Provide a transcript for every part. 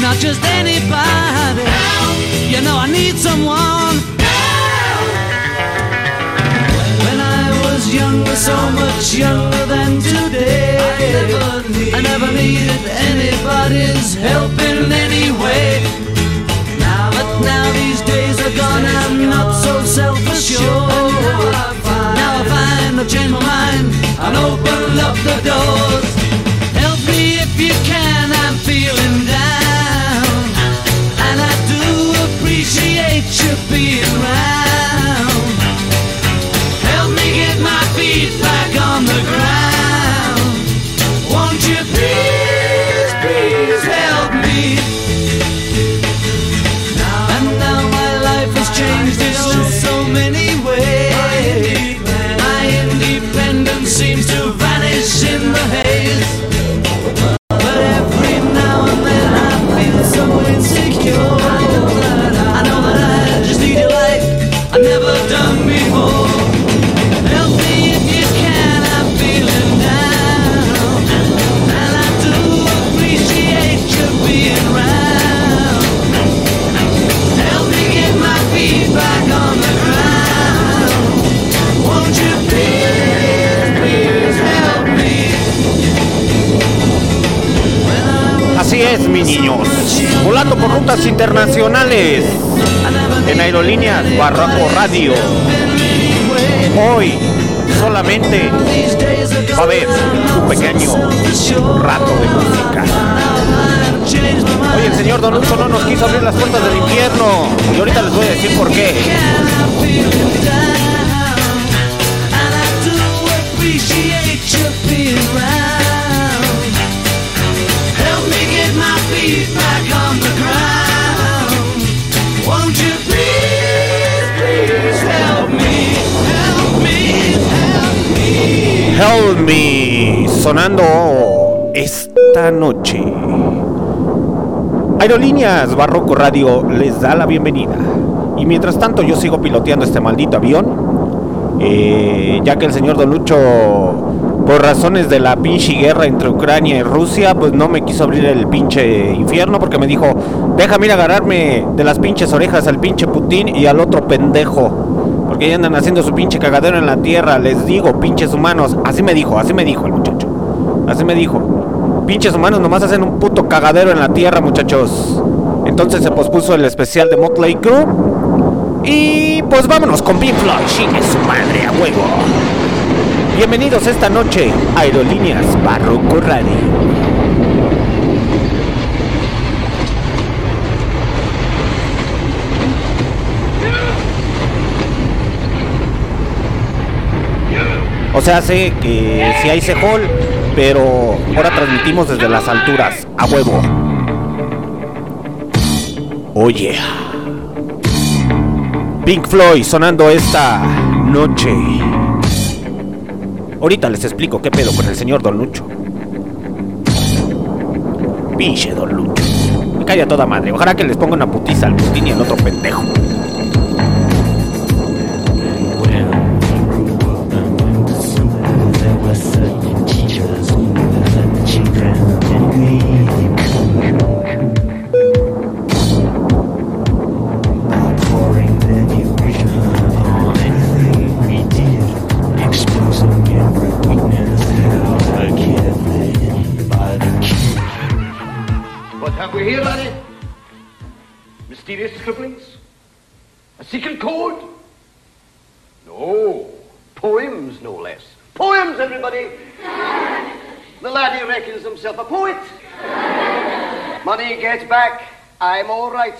not just anybody help. You know I need someone help. When I was younger, so much younger than today, I never, needed anybody's help in any way. Now, but now these days are gone, I'm not so self-assured. Now I find I've changed my mind and opened up the doors. Help me if you can, appreciate you being around. Así es, mis niños. Volando por rutas internacionales en aerolíneas Barraco Radio. Hoy solamente va a haber un pequeño rato de música. Hoy el señor Don Lucho no nos quiso abrir las puertas del infierno y ahorita les voy a decir por qué. Help me? Sonando esta noche. Aerolíneas Barroco Radio les da la bienvenida. Y mientras tanto yo sigo piloteando este maldito avión. eh, ya que el señor Don Lucho, por razones de la pinche guerra entre Ucrania y Rusia, pues no me quiso abrir el pinche infierno porque me dijo, déjame ir a agarrarme de las pinches orejas al pinche Putin y al otro pendejo. Porque ya andan haciendo su pinche cagadero en la tierra, les digo, pinches humanos. Así me dijo, así me dijo el muchacho. Así me dijo. Pinches humanos nomás hacen un puto cagadero en la tierra, muchachos. Entonces se pospuso el especial de Motley Crue. Y pues vámonos con Pink Floyd, su madre a huevo. Bienvenidos esta noche a Aerolíneas Barroco Radio. O sea, sé que si hay Sehol, pero ahora transmitimos desde las alturas, a huevo. Oye. Pink Floyd sonando esta noche. Ahorita les explico qué pedo con el señor Don Lucho. Pinche Don Lucho. Me cae a toda madre. Ojalá que les ponga una putiza al Putin y al otro pendejo.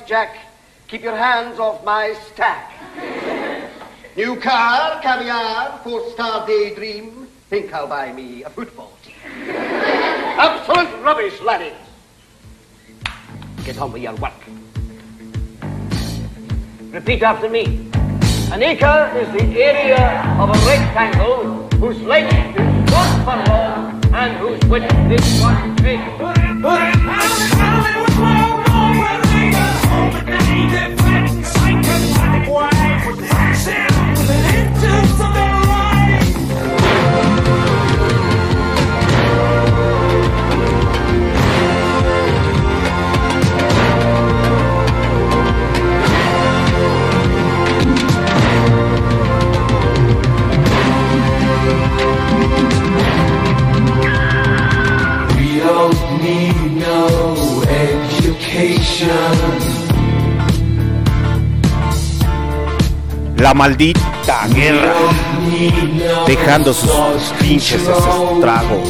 Right, Jack. Keep your hands off my stack. New car, caviar, four-star daydream. Think I'll buy me a football team. Absolute rubbish, laddies. Get on with your work. Repeat after me. An acre is the area of a rectangle whose length is one furlong and whose width is one cubit. La maldita guerra, dejando sus pinches estragos.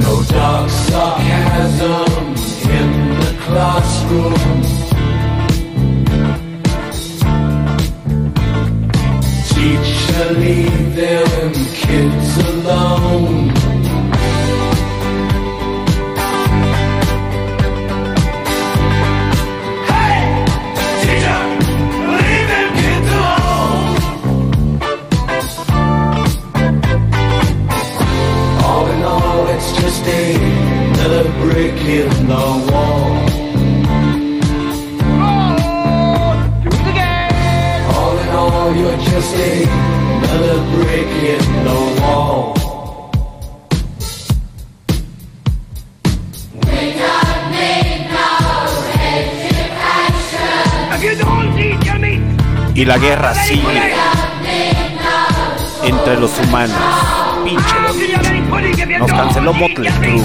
No dark sarcasm in the classroom. Teacher, leave them kids alone. The Y la guerra sigue entre los humanos. Nos canceló Motley Crue.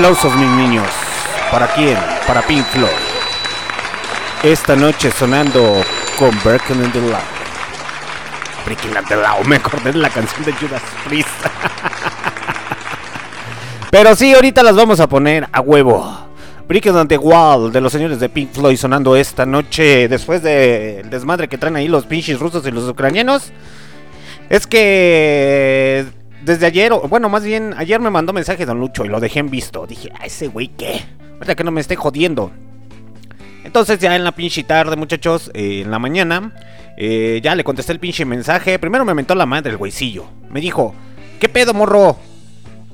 Aplausos, mis niños. ¿Para quién? Para Pink Floyd. Esta noche sonando con Breaking in the Law. Breaking in the Law. Me acordé de la canción de Judas Priest. Pero sí, ahorita las vamos a poner a huevo. Breaking the Wall de los señores de Pink Floyd sonando esta noche después del desmadre que traen ahí los pinches rusos y los ucranianos. Es que desde ayer, bueno, más bien ayer me mandó mensaje Don Lucho y lo dejé en visto. Dije, a ese güey qué. Ahorita que no me esté jodiendo. Entonces ya en la pinche tarde, muchachos, eh, en la mañana, eh, ya le contesté el pinche mensaje. Primero me mentó la madre el güeycillo. Me dijo, ¿qué pedo, morro?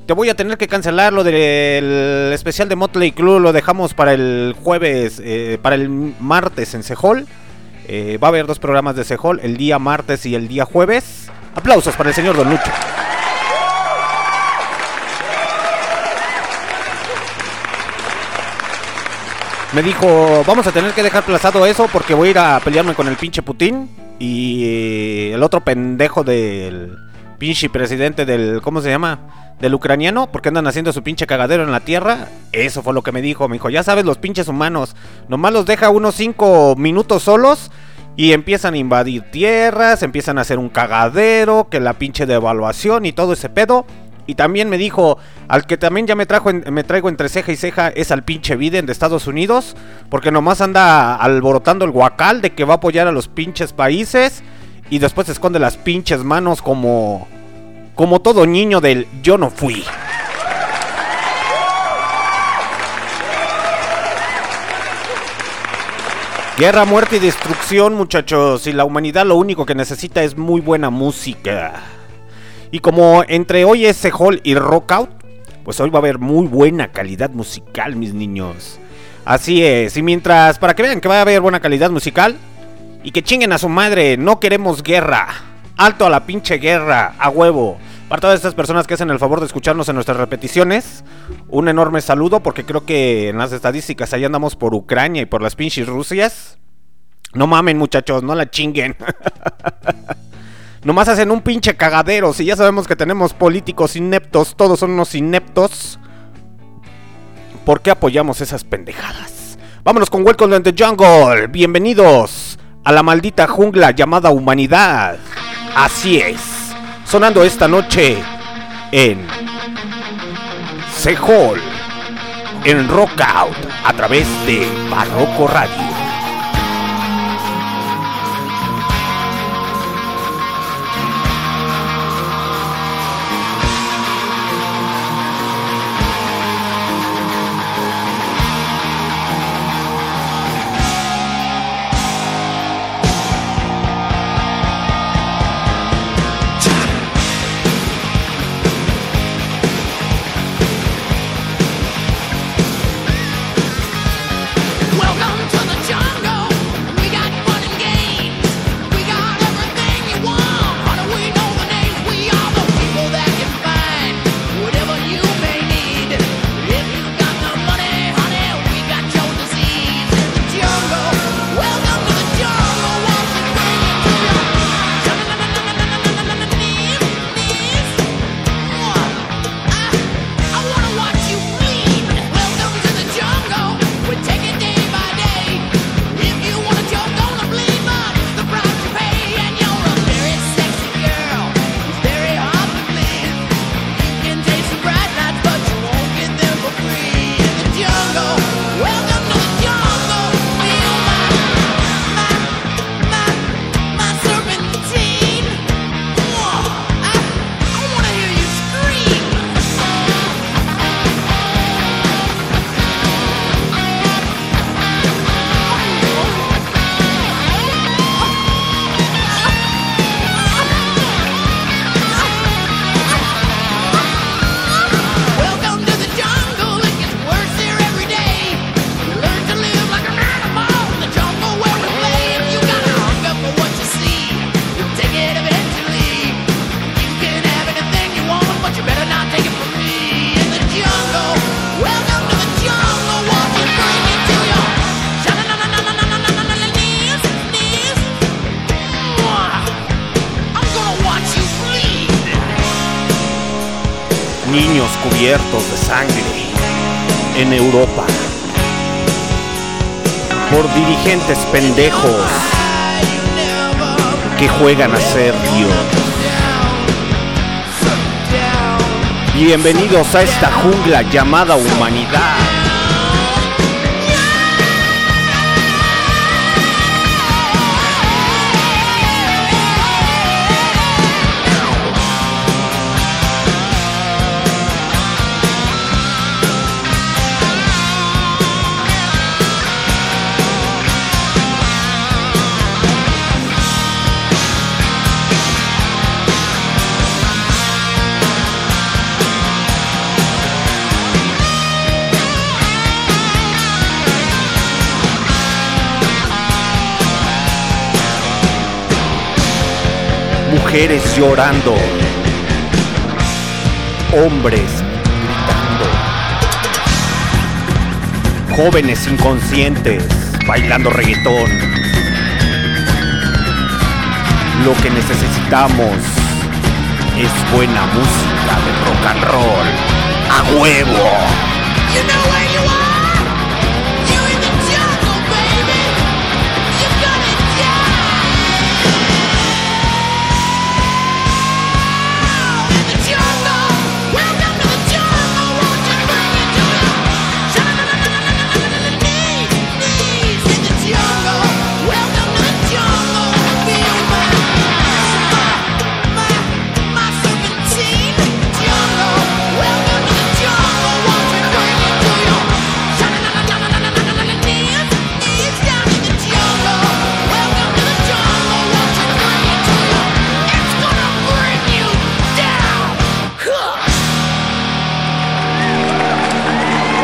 Te voy a tener que cancelar lo del especial de Motley Crue. Lo dejamos para el jueves, eh, para el martes en Sejol. Eh, va a haber dos programas de Sejol, el día martes y el día jueves. Aplausos para el señor Don Lucho. Me dijo, vamos a tener que dejar plazado eso porque voy a ir a pelearme con el pinche Putin y eh, el otro pendejo del pinche presidente del, ¿cómo se llama? Del ucraniano, porque andan haciendo su pinche cagadero en la tierra. Eso fue lo que me dijo. Me dijo, ya sabes, los pinches humanos, nomás los deja unos cinco minutos solos y empiezan a invadir tierras, empiezan a hacer un cagadero, que la pinche devaluación y todo ese pedo. Y también me dijo, al que también ya me, trajo en- me traigo entre ceja y ceja es al pinche Biden de Estados Unidos, porque nomás anda alborotando el guacal de que va a apoyar a los pinches países y después esconde las pinches manos como como todo niño del yo no fui. Guerra, muerte y destrucción, muchachos. Y la humanidad lo único que necesita es muy buena música. Y como entre hoy es Hall y Rockout, pues hoy va a haber muy buena calidad musical, mis niños. Así es. Y mientras, para que vean que va a haber buena calidad musical, y que chinguen a su madre, no queremos guerra. Alto a la pinche guerra, a huevo. Para todas estas personas que hacen el favor de escucharnos en nuestras repeticiones, un enorme saludo porque creo que en las estadísticas ahí andamos por Ucrania y por las pinches Rusias. No mamen muchachos, no la chinguen. Nomás hacen un pinche cagadero. Si ya sabemos que tenemos políticos ineptos, todos son unos ineptos. ¿Por qué apoyamos esas pendejadas? Vámonos con Welcome to the Jungle. Bienvenidos a la maldita jungla llamada humanidad. Así es. Sonando esta noche en Sehol, en Rockout, a través de Barroco Radio. A ser Dios. Bienvenidos a esta jungla llamada humanidad. Mujeres llorando, hombres gritando, jóvenes inconscientes bailando reggaetón. Lo que necesitamos es buena música de rock and roll. A huevo.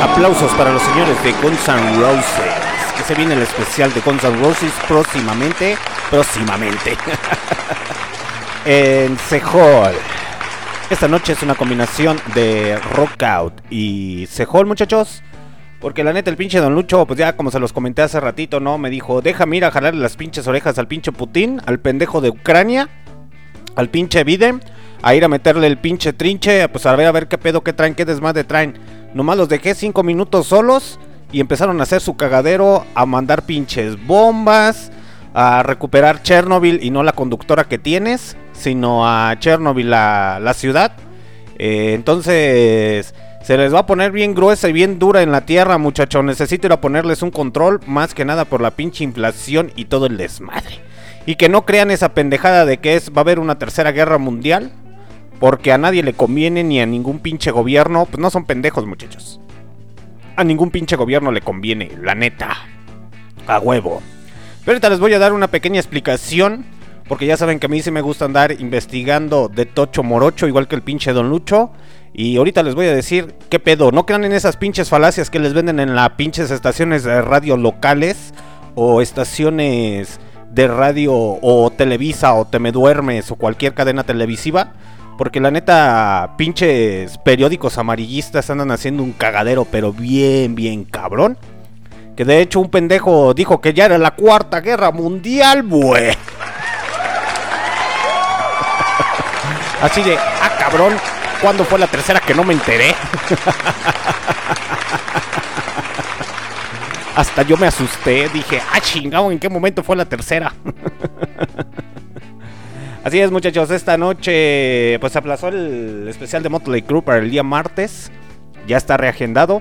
Aplausos para los señores de Guns N' Roses. Que se viene el especial de Guns N' Roses próximamente. Próximamente. en Sehol. Esta noche es una combinación de Rock Out y Sehol, muchachos. Porque la neta, el pinche Don Lucho, pues ya como se los comenté hace ratito, ¿no? Me dijo, déjame ir a jalarle las pinches orejas al pinche Putin, al pendejo de Ucrania, al pinche Biden, a ir a meterle el pinche trinche, pues a ver a ver qué pedo, qué traen, qué desmadre traen. Nomás los dejé cinco minutos solos y empezaron a hacer su cagadero, a mandar pinches bombas, a recuperar Chernobyl y no la conductora que tienes, sino a Chernobyl, la, la ciudad. Eh, entonces, se les va a poner bien gruesa y bien dura en la tierra, muchachos. Necesito ir a ponerles un control, más que nada por la pinche inflación y todo el desmadre. Y que no crean esa pendejada de que es, va a haber una tercera guerra mundial. Porque a nadie le conviene ni a ningún pinche gobierno. Pues no son pendejos, muchachos. A ningún pinche gobierno le conviene, la neta. A huevo. Pero ahorita les voy a dar una pequeña explicación. Porque ya saben que a mí sí me gusta andar investigando de tocho morocho, igual que el pinche Don Lucho. Y ahorita les voy a decir qué pedo. No crean en esas pinches falacias que les venden en las pinches estaciones de radio locales o estaciones de radio o Televisa o Te Me Duermes o cualquier cadena televisiva. Porque la neta, pinches periódicos amarillistas andan haciendo un cagadero, pero bien, bien cabrón. Que de hecho un pendejo dijo que ya era la cuarta guerra mundial, güey. Así de, ah cabrón, ¿cuándo fue la tercera que no me enteré? Hasta yo me asusté, dije, ah chingado, ¿en qué momento fue la tercera? Así es, muchachos, esta noche pues aplazó el especial de Motley Crue para el día martes. Ya está reagendado.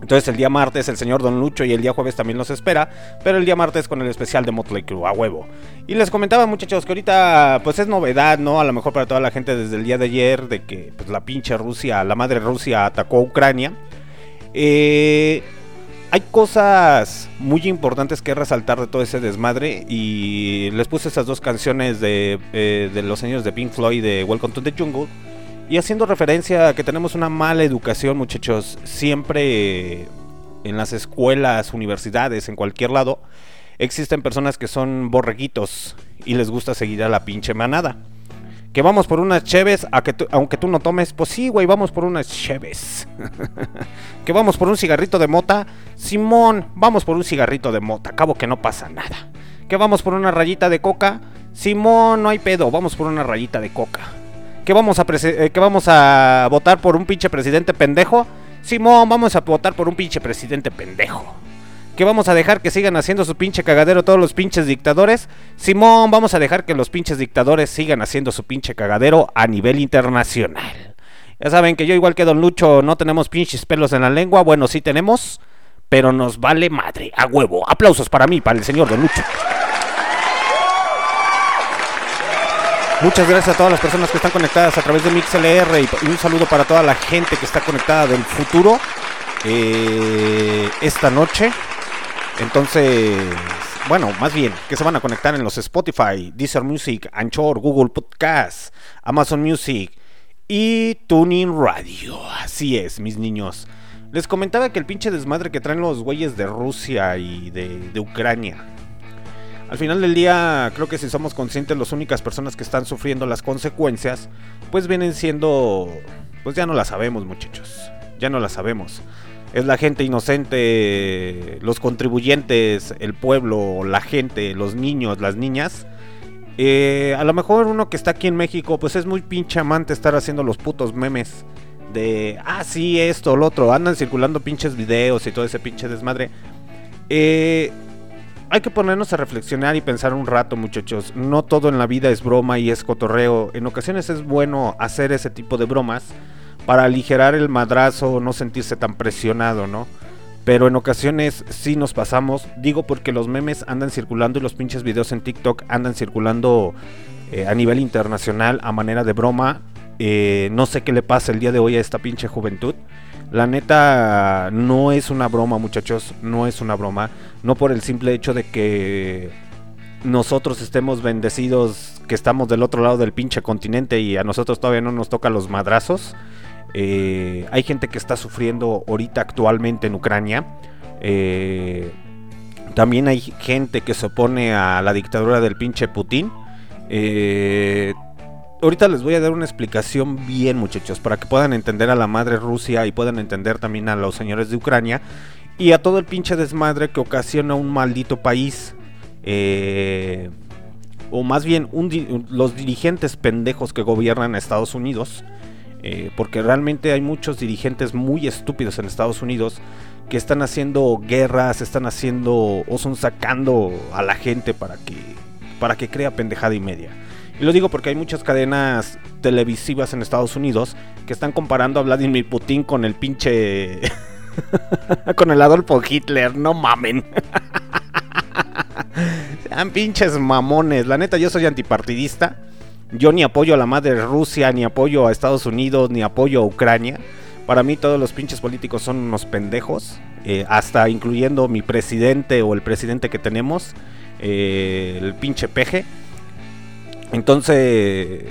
Entonces el día martes el señor Don Lucho y el día jueves también los espera. Pero el día martes con el especial de Motley Crue, a huevo. Y les comentaba muchachos que ahorita pues es novedad, ¿no? A lo mejor para toda la gente desde el día de ayer de que pues la pinche Rusia, la madre Rusia atacó a Ucrania. Eh, hay cosas muy importantes que resaltar de todo ese desmadre y les puse esas dos canciones de, eh, los años de Pink Floyd de Welcome to the Jungle y haciendo referencia a que tenemos una mala educación muchachos siempre en las escuelas, universidades, en cualquier lado existen personas que son borreguitos y les gusta seguir a la pinche manada. Que vamos por unas cheves, a que tú- aunque tú no tomes, pues sí, güey, vamos por unas cheves. que vamos por un cigarrito de mota, Simón, vamos por un cigarrito de mota, acabo que no pasa nada. Que vamos por una rayita de coca, Simón, no hay pedo, vamos por una rayita de coca. Que vamos a eh, que vamos a votar por un pinche presidente pendejo, Simón, vamos a votar por un pinche presidente pendejo. Que vamos a dejar que sigan haciendo su pinche cagadero todos los pinches dictadores. Simón, vamos a dejar que los pinches dictadores sigan haciendo su pinche cagadero a nivel internacional. Ya saben que yo igual que Don Lucho no tenemos pinches pelos en la lengua. Bueno, sí tenemos, pero nos vale madre, a huevo. Aplausos para mí, para el señor Don Lucho. Muchas gracias a todas las personas que están conectadas a través de MixLR y un saludo para toda la gente que está conectada del futuro eh, esta noche. Entonces, bueno, más bien, que se van a conectar en los Spotify, Deezer Music, Anchor, Google Podcast, Amazon Music y Tuning Radio. Así es, mis niños. Les comentaba que el pinche desmadre que traen los güeyes de Rusia y de, de Ucrania. Al final del día, creo que si somos conscientes, las únicas personas que están sufriendo las consecuencias, pues vienen siendo, pues ya no las sabemos muchachos, ya no las sabemos. Es la gente inocente, los contribuyentes, el pueblo, la gente, los niños, las niñas. Eh, a lo mejor uno que está aquí en México, pues es muy pinche amante estar haciendo los putos memes de, ah, sí, esto, lo otro. Andan circulando pinches videos y todo ese pinche desmadre. Eh, hay que ponernos a reflexionar y pensar un rato, muchachos. No todo en la vida es broma y es cotorreo. En ocasiones es bueno hacer ese tipo de bromas para aligerar el madrazo, no sentirse tan presionado, ¿no? Pero en ocasiones sí nos pasamos. Digo porque los memes andan circulando y los pinches videos en TikTok andan circulando eh, a nivel internacional a manera de broma. Eh, no sé qué le pasa el día de hoy a esta pinche juventud. La neta no es una broma, muchachos. No es una broma. No por el simple hecho de que nosotros estemos bendecidos, que estamos del otro lado del pinche continente y a nosotros todavía no nos toca los madrazos. Eh, hay gente que está sufriendo ahorita actualmente en Ucrania. Eh, también hay gente que se opone a la dictadura del pinche Putin. Eh, ahorita les voy a dar una explicación bien, muchachos, para que puedan entender a la madre Rusia y puedan entender también a los señores de Ucrania y a todo el pinche desmadre que ocasiona un maldito país. O más bien los dirigentes pendejos que gobiernan Estados Unidos. Eh, porque realmente hay muchos dirigentes muy estúpidos en Estados Unidos que están haciendo guerras, están haciendo o son sacando a la gente para que para que crea pendejada y media. Y lo digo porque hay muchas cadenas televisivas en Estados Unidos que están comparando a Vladimir Putin con el pinche con el Adolfo Hitler, no mamen. Sean pinches mamones. La neta, yo soy antipartidista. Yo ni apoyo a la madre Rusia, ni apoyo a Estados Unidos, ni apoyo a Ucrania. Para mí todos los pinches políticos son unos pendejos. eh, hasta incluyendo mi presidente o el presidente que tenemos. eh, el pinche peje. Entonces,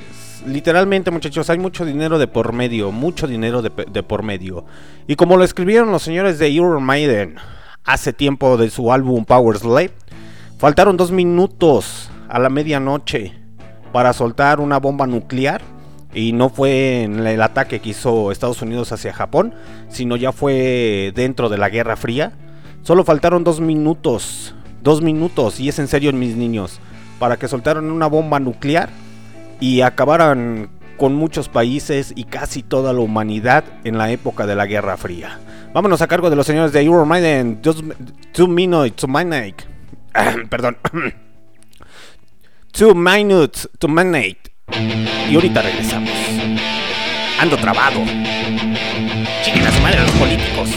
literalmente muchachos, hay mucho dinero de por medio. Mucho dinero de, por medio. Y como lo escribieron los señores de Iron Maiden hace tiempo de su álbum Power Slave. Faltaron dos minutos a la medianoche para soltar una bomba nuclear. Y no fue en el ataque que hizo Estados Unidos hacia Japón, sino ya fue dentro de la Guerra Fría. Solo faltaron dos minutos, dos minutos, y es en serio mis niños, para que soltaran una bomba nuclear y acabaran con muchos países y casi toda la humanidad en la época de la Guerra Fría. Vámonos a cargo de los señores de Just Two Minutes. Perdón. Two Minutes to Midnight. Y ahorita regresamos. Ando trabado. Chinguen a su madre los políticos.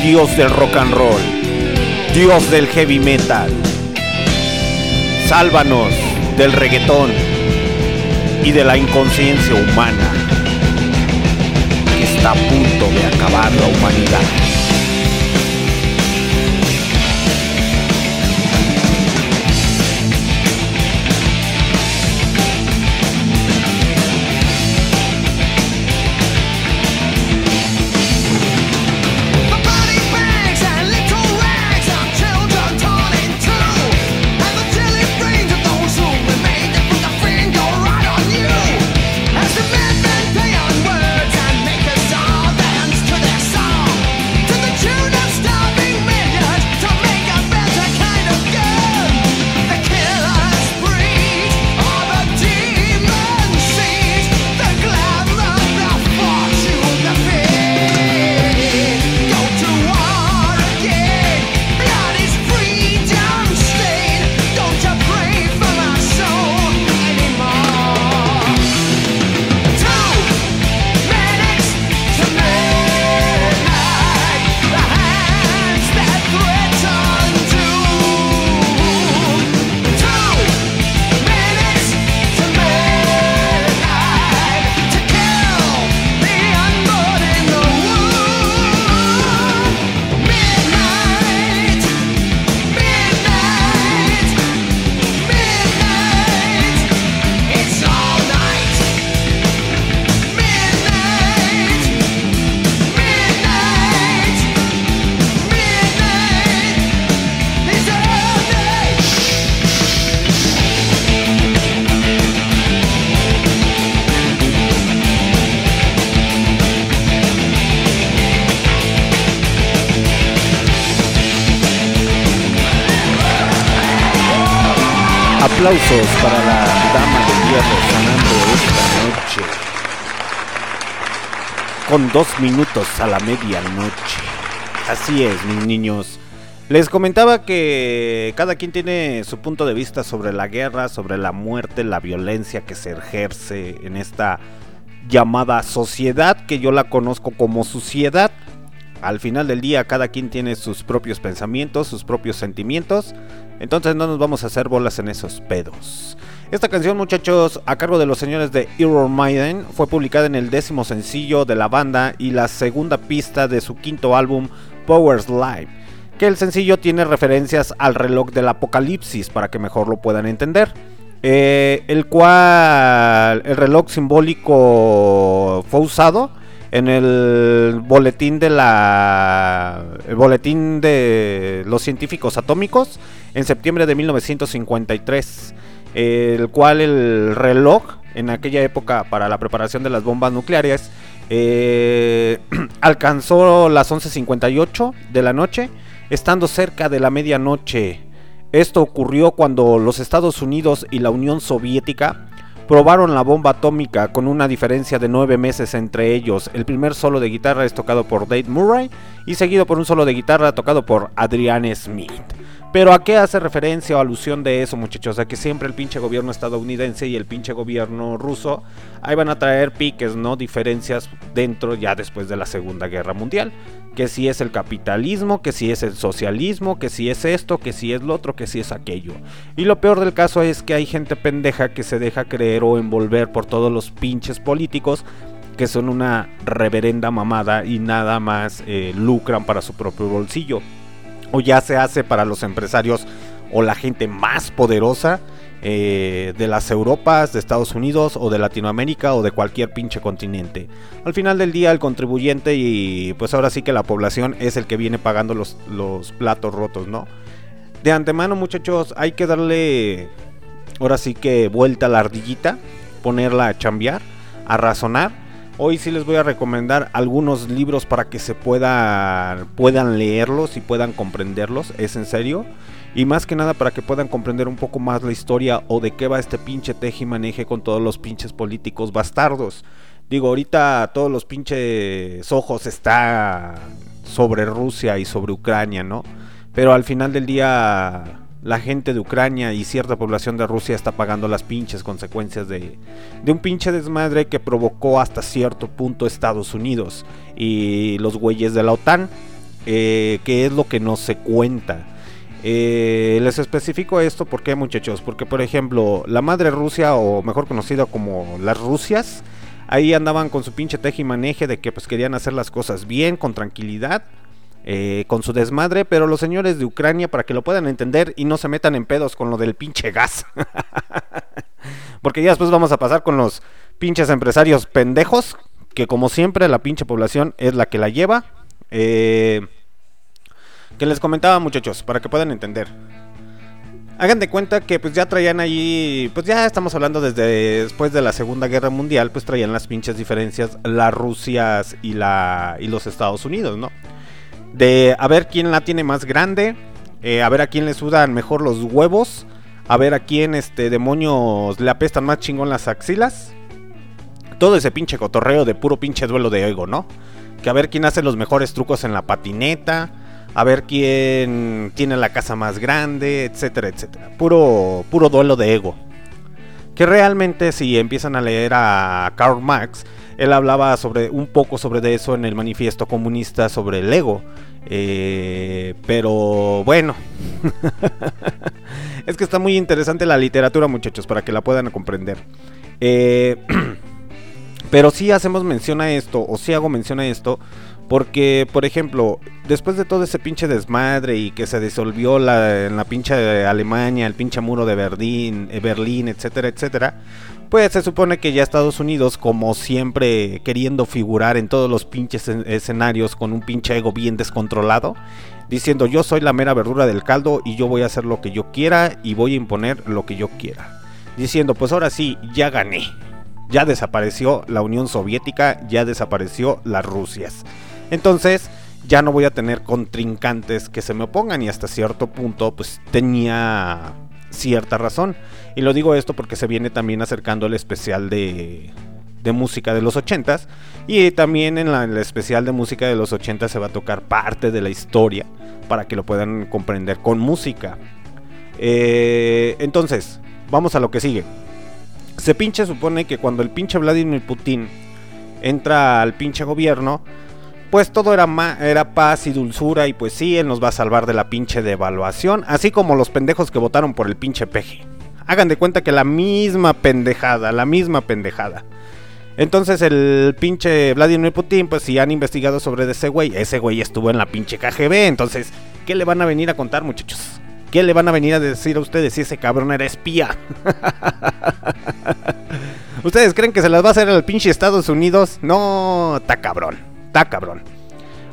Dios del rock and roll, Dios del heavy metal, sálvanos del reggaetón y de la inconsciencia humana que está a punto de acabar la humanidad. Dos minutos a la medianoche. Así es, mis niños. Les comentaba que cada quien tiene su punto de vista sobre la guerra, sobre la muerte, la violencia que se ejerce en esta llamada sociedad, que yo la conozco como suciedad. Al final del día cada quien tiene sus propios pensamientos, sus propios sentimientos. Entonces no nos vamos a hacer bolas en esos pedos. Esta canción, muchachos, a cargo de los señores de Iron Maiden, fue publicada en el décimo sencillo de la banda y la segunda pista de su quinto álbum, Powers Live. Que el sencillo tiene referencias al reloj del apocalipsis para que mejor lo puedan entender. Eh, el cual el reloj simbólico fue usado en el boletín de la el boletín de los científicos atómicos en septiembre de 1953 el cual el reloj en aquella época para la preparación de las bombas nucleares eh, alcanzó las 11.58 de la noche estando cerca de la medianoche esto ocurrió cuando los Estados Unidos y la Unión Soviética probaron la bomba atómica con una diferencia de nueve meses entre ellos. El primer solo de guitarra es tocado por Dave Murray y seguido por un solo de guitarra tocado por Adrian Smith. Pero ¿a qué hace referencia o alusión de eso, muchachos? A que siempre el pinche gobierno estadounidense y el pinche gobierno ruso ahí van a traer piques, ¿no? Diferencias dentro ya después de la Segunda Guerra Mundial. Que si es el capitalismo, que si es el socialismo, que si es esto, que si es lo otro, que si es aquello. Y lo peor del caso es que hay gente pendeja que se deja creer o envolver por todos los pinches políticos que son una reverenda mamada y nada más eh, lucran para su propio bolsillo. O ya se hace para los empresarios o la gente más poderosa eh, de las Europas, de Estados Unidos o de Latinoamérica o de cualquier pinche continente. Al final del día el contribuyente y pues ahora sí que la población es el que viene pagando los, los platos rotos, ¿no? De antemano muchachos hay que darle ahora sí que vuelta a la ardillita, ponerla a chambear, a razonar. Hoy sí les voy a recomendar algunos libros para que se puedan, puedan leerlos y puedan comprenderlos, es en serio. Y más que nada para que puedan comprender un poco más la historia o de qué va este pinche teje y maneje con todos los pinches políticos bastardos. Digo, ahorita todos los pinches ojos están sobre Rusia y sobre Ucrania, ¿no? Pero al final del día la gente de Ucrania y cierta población de Rusia está pagando las pinches consecuencias de, un pinche desmadre que provocó hasta cierto punto Estados Unidos y los güeyes de la OTAN, eh, que es lo que no se cuenta. Eh, les especifico esto porque muchachos, porque por ejemplo la madre Rusia o mejor conocida como las Rusias, ahí andaban con su pinche teje y maneje de que pues querían hacer las cosas bien, con tranquilidad eh, con su desmadre, pero los señores de Ucrania, para que lo puedan entender y no se metan en pedos con lo del pinche gas. Porque ya después vamos a pasar con los pinches empresarios pendejos, que como siempre la pinche población es la que la lleva. Eh, que les comentaba muchachos, para que puedan entender. Hagan de cuenta que pues ya traían ahí, pues ya estamos hablando desde después de la Segunda Guerra Mundial, pues traían las pinches diferencias las Rusias y la y los Estados Unidos, ¿no? De a ver quién la tiene más grande, eh, a ver a quién le sudan mejor los huevos, a ver a quién este demonios le apestan más chingón las axilas. Todo ese pinche cotorreo de puro pinche duelo de ego, ¿no? Que a ver quién hace los mejores trucos en la patineta, a ver quién tiene la casa más grande, etcétera, etcétera. Puro puro duelo de ego. Que realmente si empiezan a leer a Karl Marx, él hablaba sobre un poco sobre de eso en el manifiesto comunista sobre el ego. Eh, pero bueno, es que está muy interesante la literatura, muchachos, para que la puedan comprender. Eh, pero sí hacemos mención a esto, o sí hago mención a esto, porque, por ejemplo, después de todo ese pinche desmadre y que se disolvió la, en la pinche Alemania, el pinche muro de Berlín, eh, Berlín, etcétera, etcétera, pues se supone que ya Estados Unidos, como siempre queriendo figurar en todos los pinches en- escenarios con un pinche ego bien descontrolado, diciendo yo soy la mera verdura del caldo y yo voy a hacer lo que yo quiera y voy a imponer lo que yo quiera. Diciendo, pues ahora sí, ya gané. Ya desapareció la Unión Soviética, ya desapareció las Rusias. Entonces, ya no voy a tener contrincantes que se me opongan y hasta cierto punto pues tenía cierta razón. Y lo digo esto porque se viene también acercando el especial de, de música de los 80s y también en la- el especial de música de los 80 se va a tocar parte de la historia para que lo puedan comprender con música. Eh, entonces, vamos a lo que sigue. Se pinche supone que cuando el pinche Vladimir Putin entra al pinche gobierno, pues todo era, era paz y dulzura y pues sí, él nos va a salvar de la pinche devaluación, así como los pendejos que votaron por el pinche peje. Hagan de cuenta que la misma pendejada, la misma pendejada. Entonces el pinche Vladimir Putin, pues si han investigado sobre ese güey, ese güey estuvo en la pinche KGB, entonces, ¿qué le van a venir a contar muchachos? ¿Qué le van a venir a decir a ustedes si ese cabrón era espía? ¿Ustedes creen que se las va a hacer al pinche Estados Unidos? No, está cabrón, está cabrón.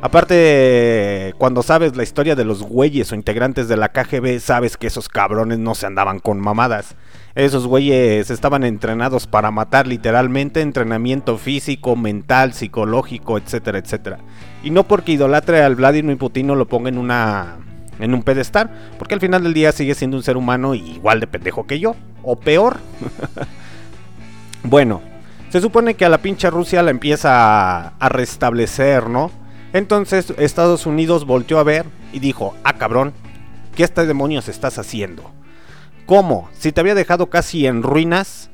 Aparte, cuando sabes la historia de los güeyes o integrantes de la KGB, sabes que esos cabrones no se andaban con mamadas. Esos güeyes estaban entrenados para matar literalmente, entrenamiento físico, mental, psicológico, etcétera, etcétera. Y no porque idolatre al Vladimir Putin no lo ponga en una en un pedestal, porque al final del día sigue siendo un ser humano igual de pendejo que yo, o peor. bueno, se supone que a la pinche Rusia la empieza a, restablecer, ¿no? Entonces Estados Unidos volteó a ver y dijo, ah cabrón, ¿qué este demonios estás haciendo? ¿Cómo? Si te había dejado casi en ruinas,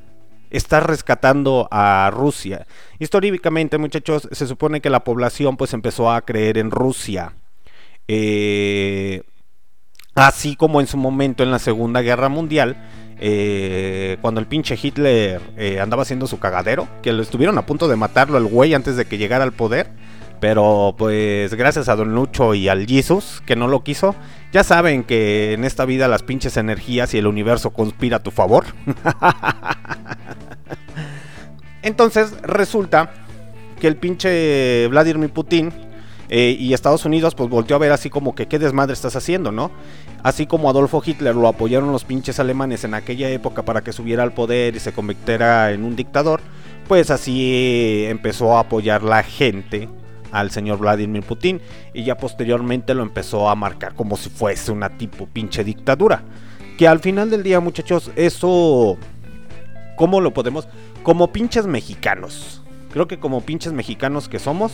estás rescatando a Rusia. Históricamente, muchachos, se supone que la población pues empezó a creer en Rusia. Eh, así como en su momento en la Segunda Guerra Mundial, eh, cuando el pinche Hitler eh, andaba haciendo su cagadero, que lo estuvieron a punto de matarlo al güey antes de que llegara al poder. Pero pues gracias a Don Lucho y al Jesus, que no lo quiso, ya saben que en esta vida las pinches energías y el universo conspira a tu favor. Entonces resulta que el pinche Vladimir Putin eh, y Estados Unidos pues volteó a ver así como que qué desmadre estás haciendo, ¿no? Así como Adolfo Hitler lo apoyaron los pinches alemanes en aquella época para que subiera al poder y se convirtiera en un dictador, pues así empezó a apoyar la gente al señor Vladimir Putin y ya posteriormente lo empezó a marcar como si fuese una tipo pinche dictadura. Que al final del día, muchachos, eso... ¿Cómo lo podemos? Como pinches mexicanos. Creo que como pinches mexicanos que somos,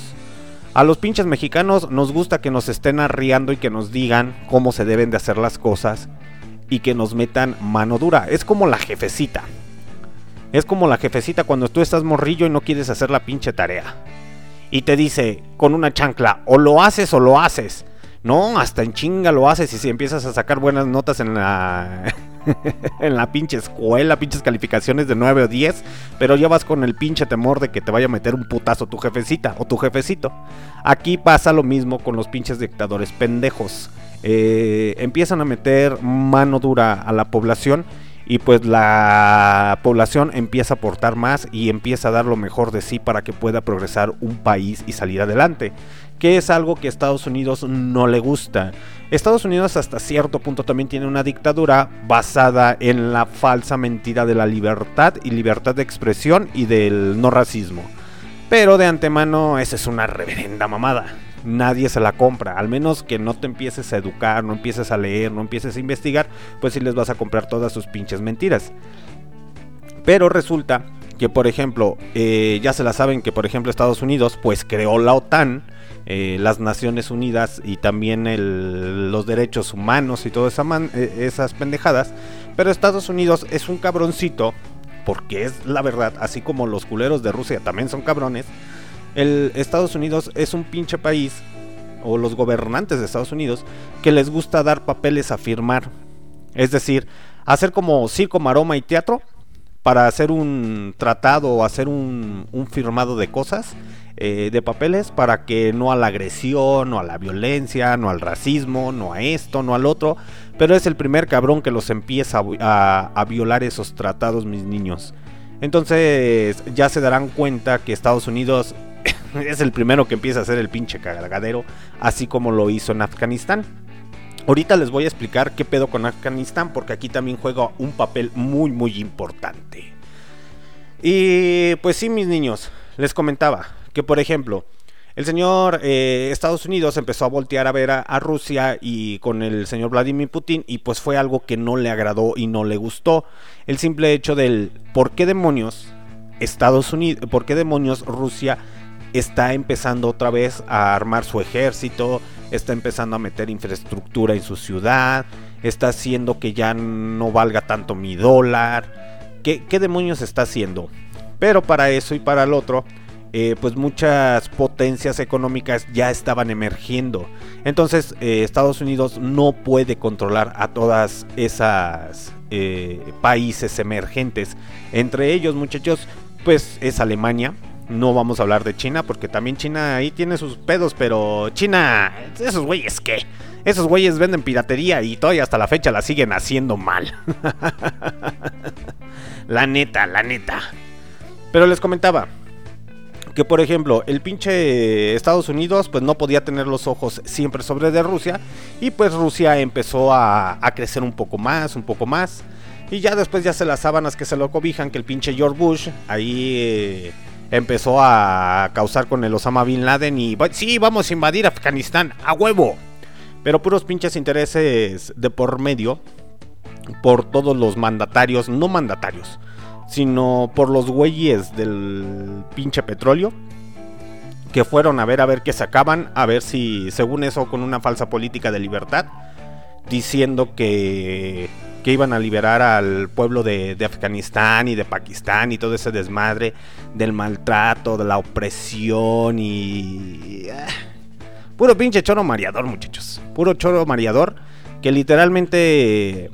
a los pinches mexicanos nos gusta que nos estén arriando y que nos digan cómo se deben de hacer las cosas y que nos metan mano dura. Es como la jefecita. Es como la jefecita cuando tú estás morrillo y no quieres hacer la pinche tarea. Y te dice con una chancla, o lo haces o lo haces. No, hasta en chinga lo haces y si empiezas a sacar buenas notas en la en la pinche escuela, pinches calificaciones de 9 o 10, pero ya vas con el pinche temor de que te vaya a meter un putazo tu jefecita o tu jefecito. Aquí pasa lo mismo con los pinches dictadores pendejos. Eh, empiezan a meter mano dura a la población y pues la población empieza a aportar más y empieza a dar lo mejor de sí para que pueda progresar un país y salir adelante, que es algo que a Estados Unidos no le gusta. Estados Unidos hasta cierto punto también tiene una dictadura basada en la falsa mentira de la libertad y libertad de expresión y del no racismo. Pero de antemano esa es una reverenda mamada. Nadie se la compra, al menos que no te empieces a educar, no empieces a leer, no empieces a investigar, pues sí les vas a comprar todas sus pinches mentiras. Pero resulta que, por ejemplo, eh, ya se la saben que, por ejemplo, Estados Unidos, pues creó la OTAN, eh, las Naciones Unidas y también los derechos humanos y todas esa eh, esas pendejadas. Pero Estados Unidos es un cabroncito, porque es la verdad, así como los culeros de Rusia también son cabrones. El Estados Unidos es un pinche país, o los gobernantes de Estados Unidos, que les gusta dar papeles a firmar. Es decir, hacer como circo, maroma y teatro para hacer un tratado o hacer un, firmado de cosas, eh, de papeles, para que no a la agresión, no a la violencia, no al racismo, no a esto, no al otro. Pero es el primer cabrón que los empieza a, a- a violar esos tratados, mis niños. Entonces ya se darán cuenta que Estados Unidos es el primero que empieza a hacer el pinche cagadero, así como lo hizo en Afganistán. Ahorita les voy a explicar qué pedo con Afganistán, porque aquí también juega un papel muy, muy importante. Y pues sí, mis niños, les comentaba que, por ejemplo, el señor eh, Estados Unidos empezó a voltear a ver a, a Rusia y con el señor Vladimir Putin y pues fue algo que no le agradó y no le gustó. El simple hecho del por qué demonios Estados Unidos, por qué demonios Rusia está empezando otra vez a armar su ejército, está empezando a meter infraestructura en su ciudad, está haciendo que ya no valga tanto mi dólar. ¿Qué, demonios está haciendo? Pero para eso y para el otro, eh, pues muchas potencias económicas ya estaban emergiendo. Entonces eh, Estados Unidos no puede controlar a todas esas eh, países emergentes. Entre ellos, muchachos, pues es Alemania. No vamos a hablar de China porque también China ahí tiene sus pedos, pero China, esos güeyes qué? Esos güeyes venden piratería y todavía hasta la fecha la siguen haciendo mal. la neta, la neta. Pero les comentaba que por ejemplo, el pinche Estados Unidos pues no podía tener los ojos siempre sobre de Rusia y pues Rusia empezó a, a crecer un poco más, un poco más. Y ya después ya se las sábanas que se lo cobijan, que el pinche George Bush ahí eh, empezó a causar con el Osama Bin Laden y "Va- sí, vamos a invadir Afganistán, a huevo. Pero puros pinches intereses de por medio por todos los mandatarios, no mandatarios, sino por los güeyes del pinche petróleo que fueron a ver a ver qué sacaban, a ver si según eso con una falsa política de libertad diciendo que que iban a liberar al pueblo de, de Afganistán y de Pakistán y todo ese desmadre del maltrato, de la opresión y... ah, Puro pinche choro mareador, muchachos. Puro choro mareador que literalmente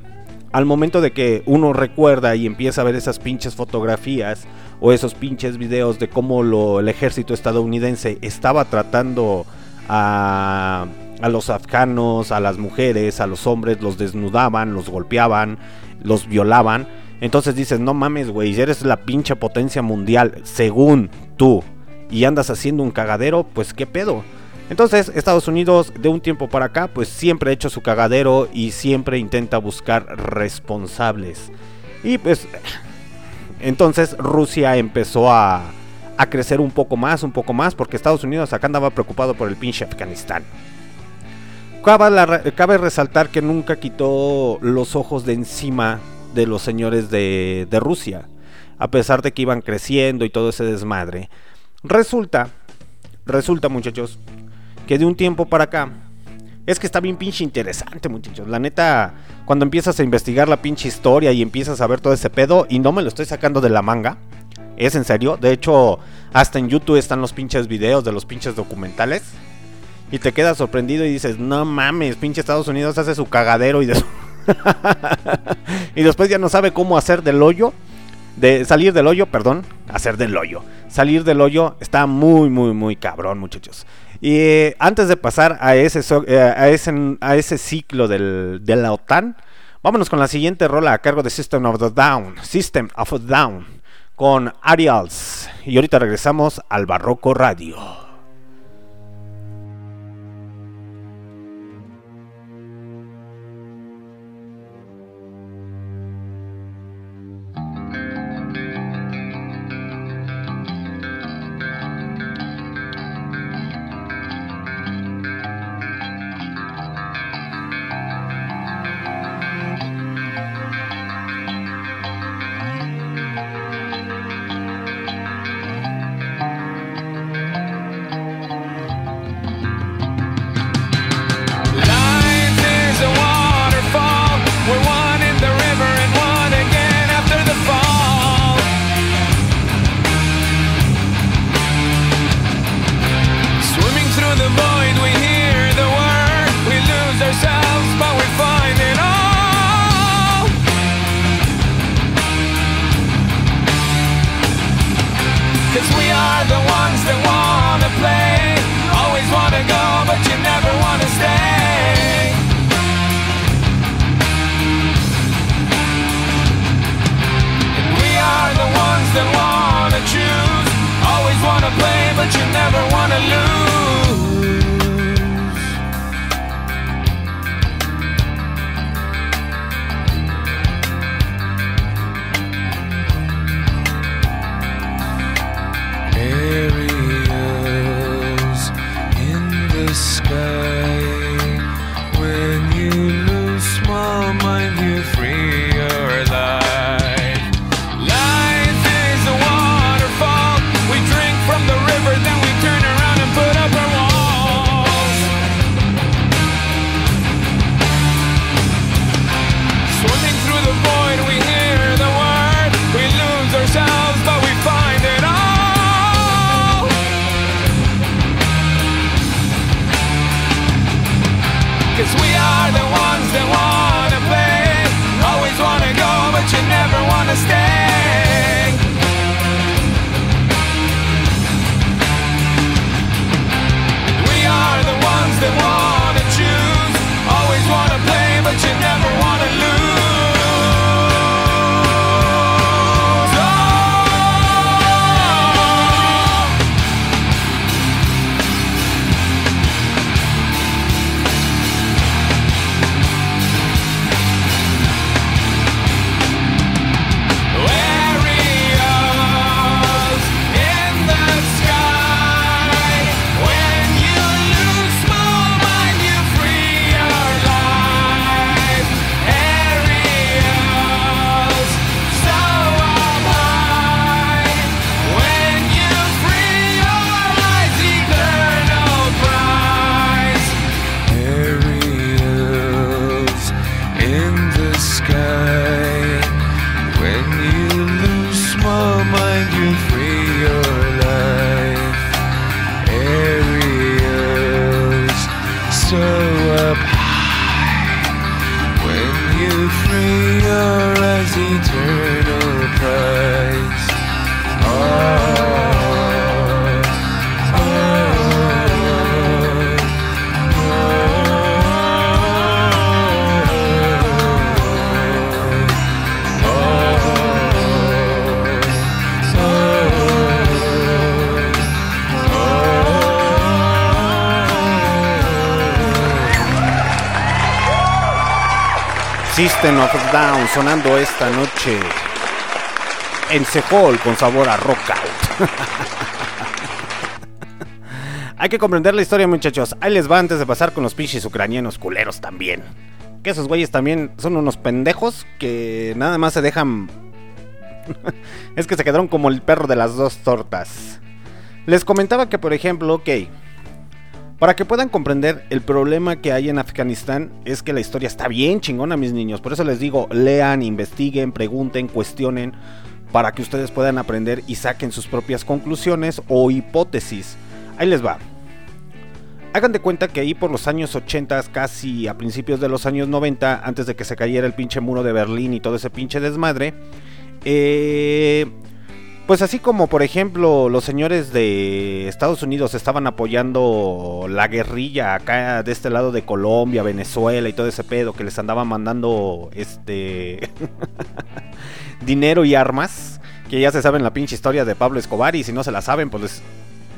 al momento de que uno recuerda y empieza a ver esas pinches fotografías o esos pinches videos de cómo lo, el ejército estadounidense estaba tratando a, a los afganos, a las mujeres, a los hombres, los desnudaban, los golpeaban, los violaban. Entonces dices, no mames, güey, eres la pinche potencia mundial, según tú, y andas haciendo un cagadero, pues qué pedo. Entonces, Estados Unidos de un tiempo para acá, pues siempre ha hecho su cagadero y siempre intenta buscar responsables. Y pues, entonces Rusia empezó a, a crecer un poco más, un poco más, porque Estados Unidos acá andaba preocupado por el pinche Afganistán. Cabe, resaltar que nunca quitó los ojos de encima de los señores de, de Rusia, a pesar de que iban creciendo y todo ese desmadre. Resulta, resulta muchachos, que de un tiempo para acá, es que está bien pinche interesante muchachos. La neta, cuando empiezas a investigar la pinche historia y empiezas a ver todo ese pedo, y no me lo estoy sacando de la manga, es en serio, de hecho, hasta en YouTube están los pinches videos de los pinches documentales. Y te quedas sorprendido y dices, no mames, pinche Estados Unidos hace su cagadero y de y después ya no sabe cómo hacer del hoyo. De salir del hoyo, perdón, hacer del hoyo. Salir del hoyo está muy, muy, muy cabrón, muchachos. Y eh, antes de pasar a ese, eh, a ese, a ese ciclo del- de la OTAN, vámonos con la siguiente rola a cargo de System of the Down. System of a Down con Arials. Y ahorita regresamos al Barroco Radio. System of sonando esta noche en Sehol con sabor a rock out. Hay que comprender la historia, muchachos. Ahí les va antes de pasar con los pinches ucranianos culeros también. Que esos güeyes también son unos pendejos que nada más se dejan. es que se quedaron como el perro de las dos tortas. Les comentaba que, por ejemplo, ok. Para que puedan comprender el problema que hay en Afganistán es que la historia está bien chingona, mis niños. Por eso les digo, lean, investiguen, pregunten, cuestionen, para que ustedes puedan aprender y saquen sus propias conclusiones o hipótesis. Ahí les va. Hagan de cuenta que ahí por los años 80, casi a principios de los años 90, antes de que se cayera el pinche muro de Berlín y todo ese pinche desmadre, eh, pues así como por ejemplo los señores de Estados Unidos estaban apoyando la guerrilla acá de este lado de Colombia, Venezuela y todo ese pedo que les andaban mandando este dinero y armas, que ya se saben la pinche historia de Pablo Escobar y si no se la saben pues les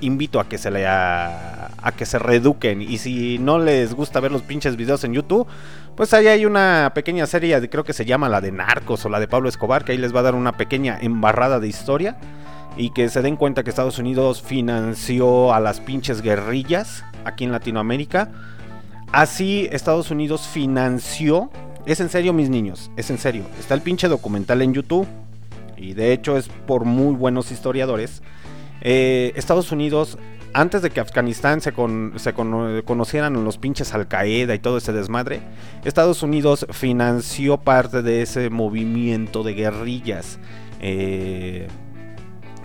invito a que se le a, que se reeduquen. Y si no les gusta ver los pinches videos en YouTube, pues ahí hay una pequeña serie, de- creo que se llama la de Narcos o la de Pablo Escobar, que ahí les va a dar una pequeña embarrada de historia y que se den cuenta que Estados Unidos financió a las pinches guerrillas aquí en Latinoamérica. Así Estados Unidos financió, es en serio mis niños, es en serio, está el pinche documental en YouTube y de hecho es por muy buenos historiadores. Eh, Estados Unidos, antes de que Afganistán se, con- se cono- conocieran los pinches Al Qaeda y todo ese desmadre, Estados Unidos financió parte de ese movimiento de guerrillas. eh,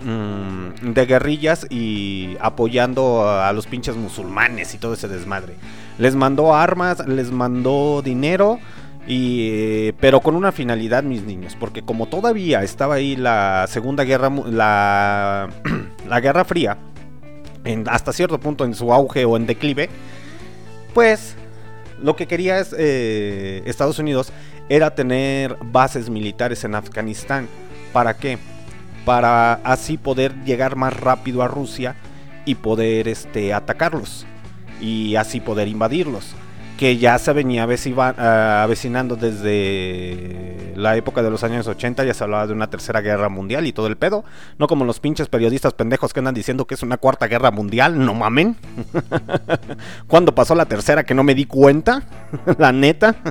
mm, de guerrillas y apoyando a los pinches musulmanes y todo ese desmadre. Les mandó armas, les mandó dinero. Y, pero con una finalidad, mis niños, porque como todavía estaba ahí la Segunda Guerra, la, la Guerra Fría, en- hasta cierto punto en su auge o en declive, pues lo que quería es, eh, Estados Unidos era tener bases militares en Afganistán. ¿Para qué? Para así poder llegar más rápido a Rusia y poder este, atacarlos y así poder invadirlos. Que ya se venía ah, avecinando desde la época de los años 80, ya se hablaba de una tercera guerra mundial y todo el pedo. No como los pinches periodistas pendejos que andan diciendo que es una cuarta guerra mundial, no mamen. ¿Cuándo pasó la tercera que no me di cuenta? la neta.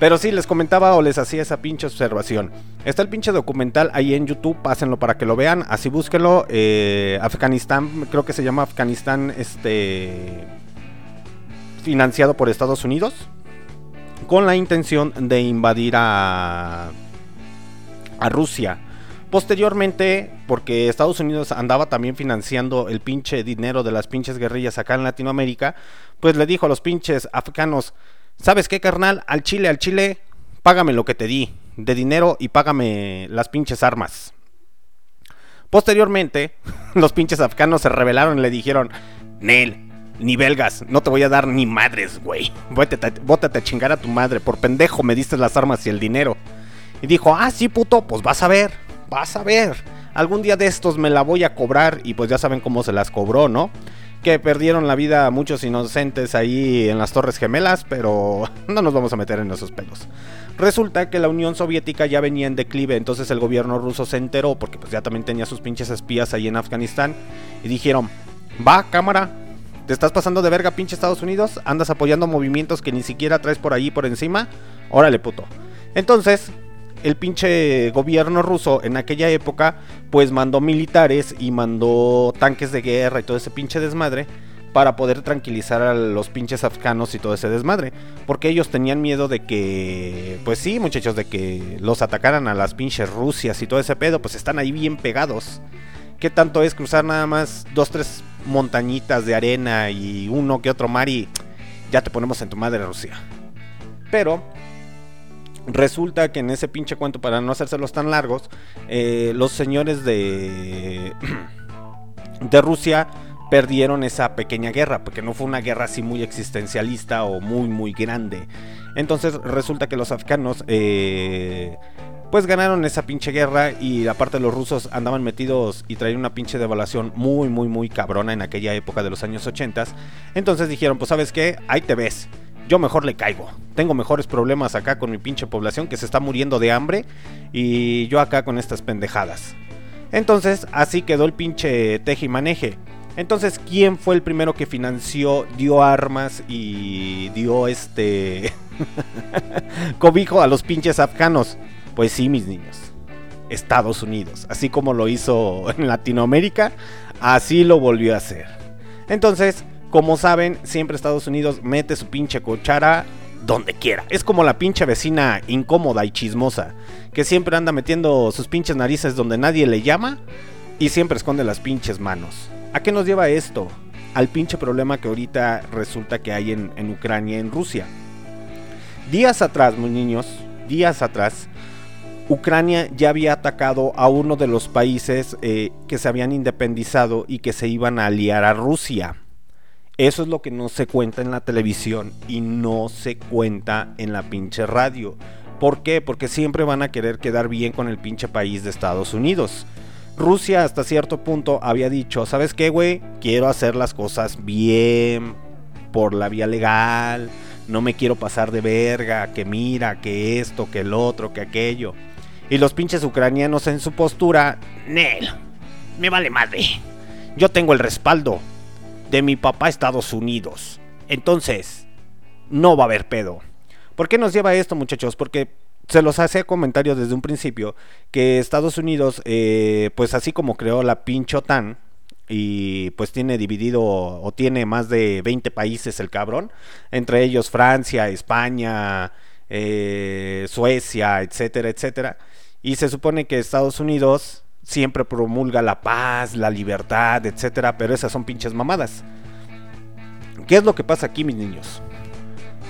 Pero sí, les comentaba o les hacía esa pinche observación. Está el pinche documental ahí en YouTube, pásenlo para que lo vean, así búsquenlo. eh, Afganistán, creo que se llama Afganistán, este, financiado por Estados Unidos, con la intención de invadir a, a Rusia. Posteriormente, porque Estados Unidos andaba también financiando el pinche dinero de las pinches guerrillas acá en Latinoamérica, pues le dijo a los pinches afganos, ¿sabes qué, carnal? Al Chile, al Chile, págame lo que te di de dinero y págame las pinches armas. Posteriormente, los pinches afganos se rebelaron y le dijeron, Nel, ni belgas, no te voy a dar ni madres, güey. Bótate, a chingar a tu madre, por pendejo me diste las armas y el dinero. Y dijo, ah, sí, puto, pues vas a ver, vas a ver. Algún día de estos me la voy a cobrar y pues ya saben cómo se las cobró, ¿no? Que perdieron la vida muchos inocentes ahí en las Torres Gemelas, pero no nos vamos a meter en esos pelos. Resulta que la Unión Soviética ya venía en declive, entonces el gobierno ruso se enteró, porque pues ya también tenía sus pinches espías ahí en Afganistán, y dijeron, va, cámara, ¿te estás pasando de verga pinche Estados Unidos? ¿Andas apoyando movimientos que ni siquiera traes por ahí por encima? Órale, puto. Entonces, el pinche gobierno ruso en aquella época, pues mandó militares y mandó tanques de guerra y todo ese pinche desmadre para poder tranquilizar a los pinches afganos y todo ese desmadre. Porque ellos tenían miedo de que, pues sí, muchachos, de que los atacaran a las pinches Rusias y todo ese pedo, pues están ahí bien pegados. ¿Qué tanto es cruzar nada más dos, tres montañitas de arena y uno que otro mar y ya te ponemos en tu madre Rusia? Pero resulta que en ese pinche cuento, para no hacérselos tan largos, eh, los señores de, de Rusia perdieron esa pequeña guerra, porque no fue una guerra así muy existencialista o muy, muy grande. Entonces resulta que los afganos... eh, pues ganaron esa pinche guerra y aparte los rusos andaban metidos y traían una pinche devaluación muy, muy, muy cabrona en aquella época de los años 80. Entonces dijeron, pues sabes qué, ahí te ves. yo mejor le caigo. Tengo mejores problemas acá con mi pinche población que se está muriendo de hambre y yo acá con estas pendejadas. Entonces, así quedó el pinche teje y maneje. Entonces, ¿quién fue el primero que financió, dio armas y dio este cobijo a los pinches afganos? Pues sí, mis niños. Estados Unidos. Así como lo hizo en Latinoamérica, así lo volvió a hacer. Entonces, como saben, siempre Estados Unidos mete su pinche cuchara donde quiera. Es como la pinche vecina incómoda y chismosa, que siempre anda metiendo sus pinches narices donde nadie le llama y siempre esconde las pinches manos. ¿A qué nos lleva esto? Al pinche problema que ahorita resulta que hay en, en Ucrania y en Rusia. Días atrás, mis niños, días atrás, Ucrania ya había atacado a uno de los países eh, que se habían independizado y que se iban a aliar a Rusia. Eso es lo que no se cuenta en la televisión y no se cuenta en la pinche radio. ¿Por qué? Porque siempre van a querer quedar bien con el pinche país de Estados Unidos. Rusia hasta cierto punto había dicho, ¿sabes qué, güey? Quiero hacer las cosas bien, por la vía legal, no me quiero pasar de verga, que mira, que esto, que el otro, que aquello. Y los pinches ucranianos en su postura, Nel, me vale madre. Yo tengo el respaldo de mi papá Estados Unidos. Entonces, no va a haber pedo. ¿Por qué nos lleva esto, muchachos? Porque se los hace comentario desde un principio que Estados Unidos, eh, pues así como creó la pinche OTAN, y pues tiene dividido o tiene más de 20 países el cabrón, entre ellos Francia, España, eh, Suecia, etcétera, etcétera. Y se supone que Estados Unidos siempre promulga la paz, la libertad, etcétera, pero esas son pinches mamadas. ¿Qué es lo que pasa aquí, mis niños?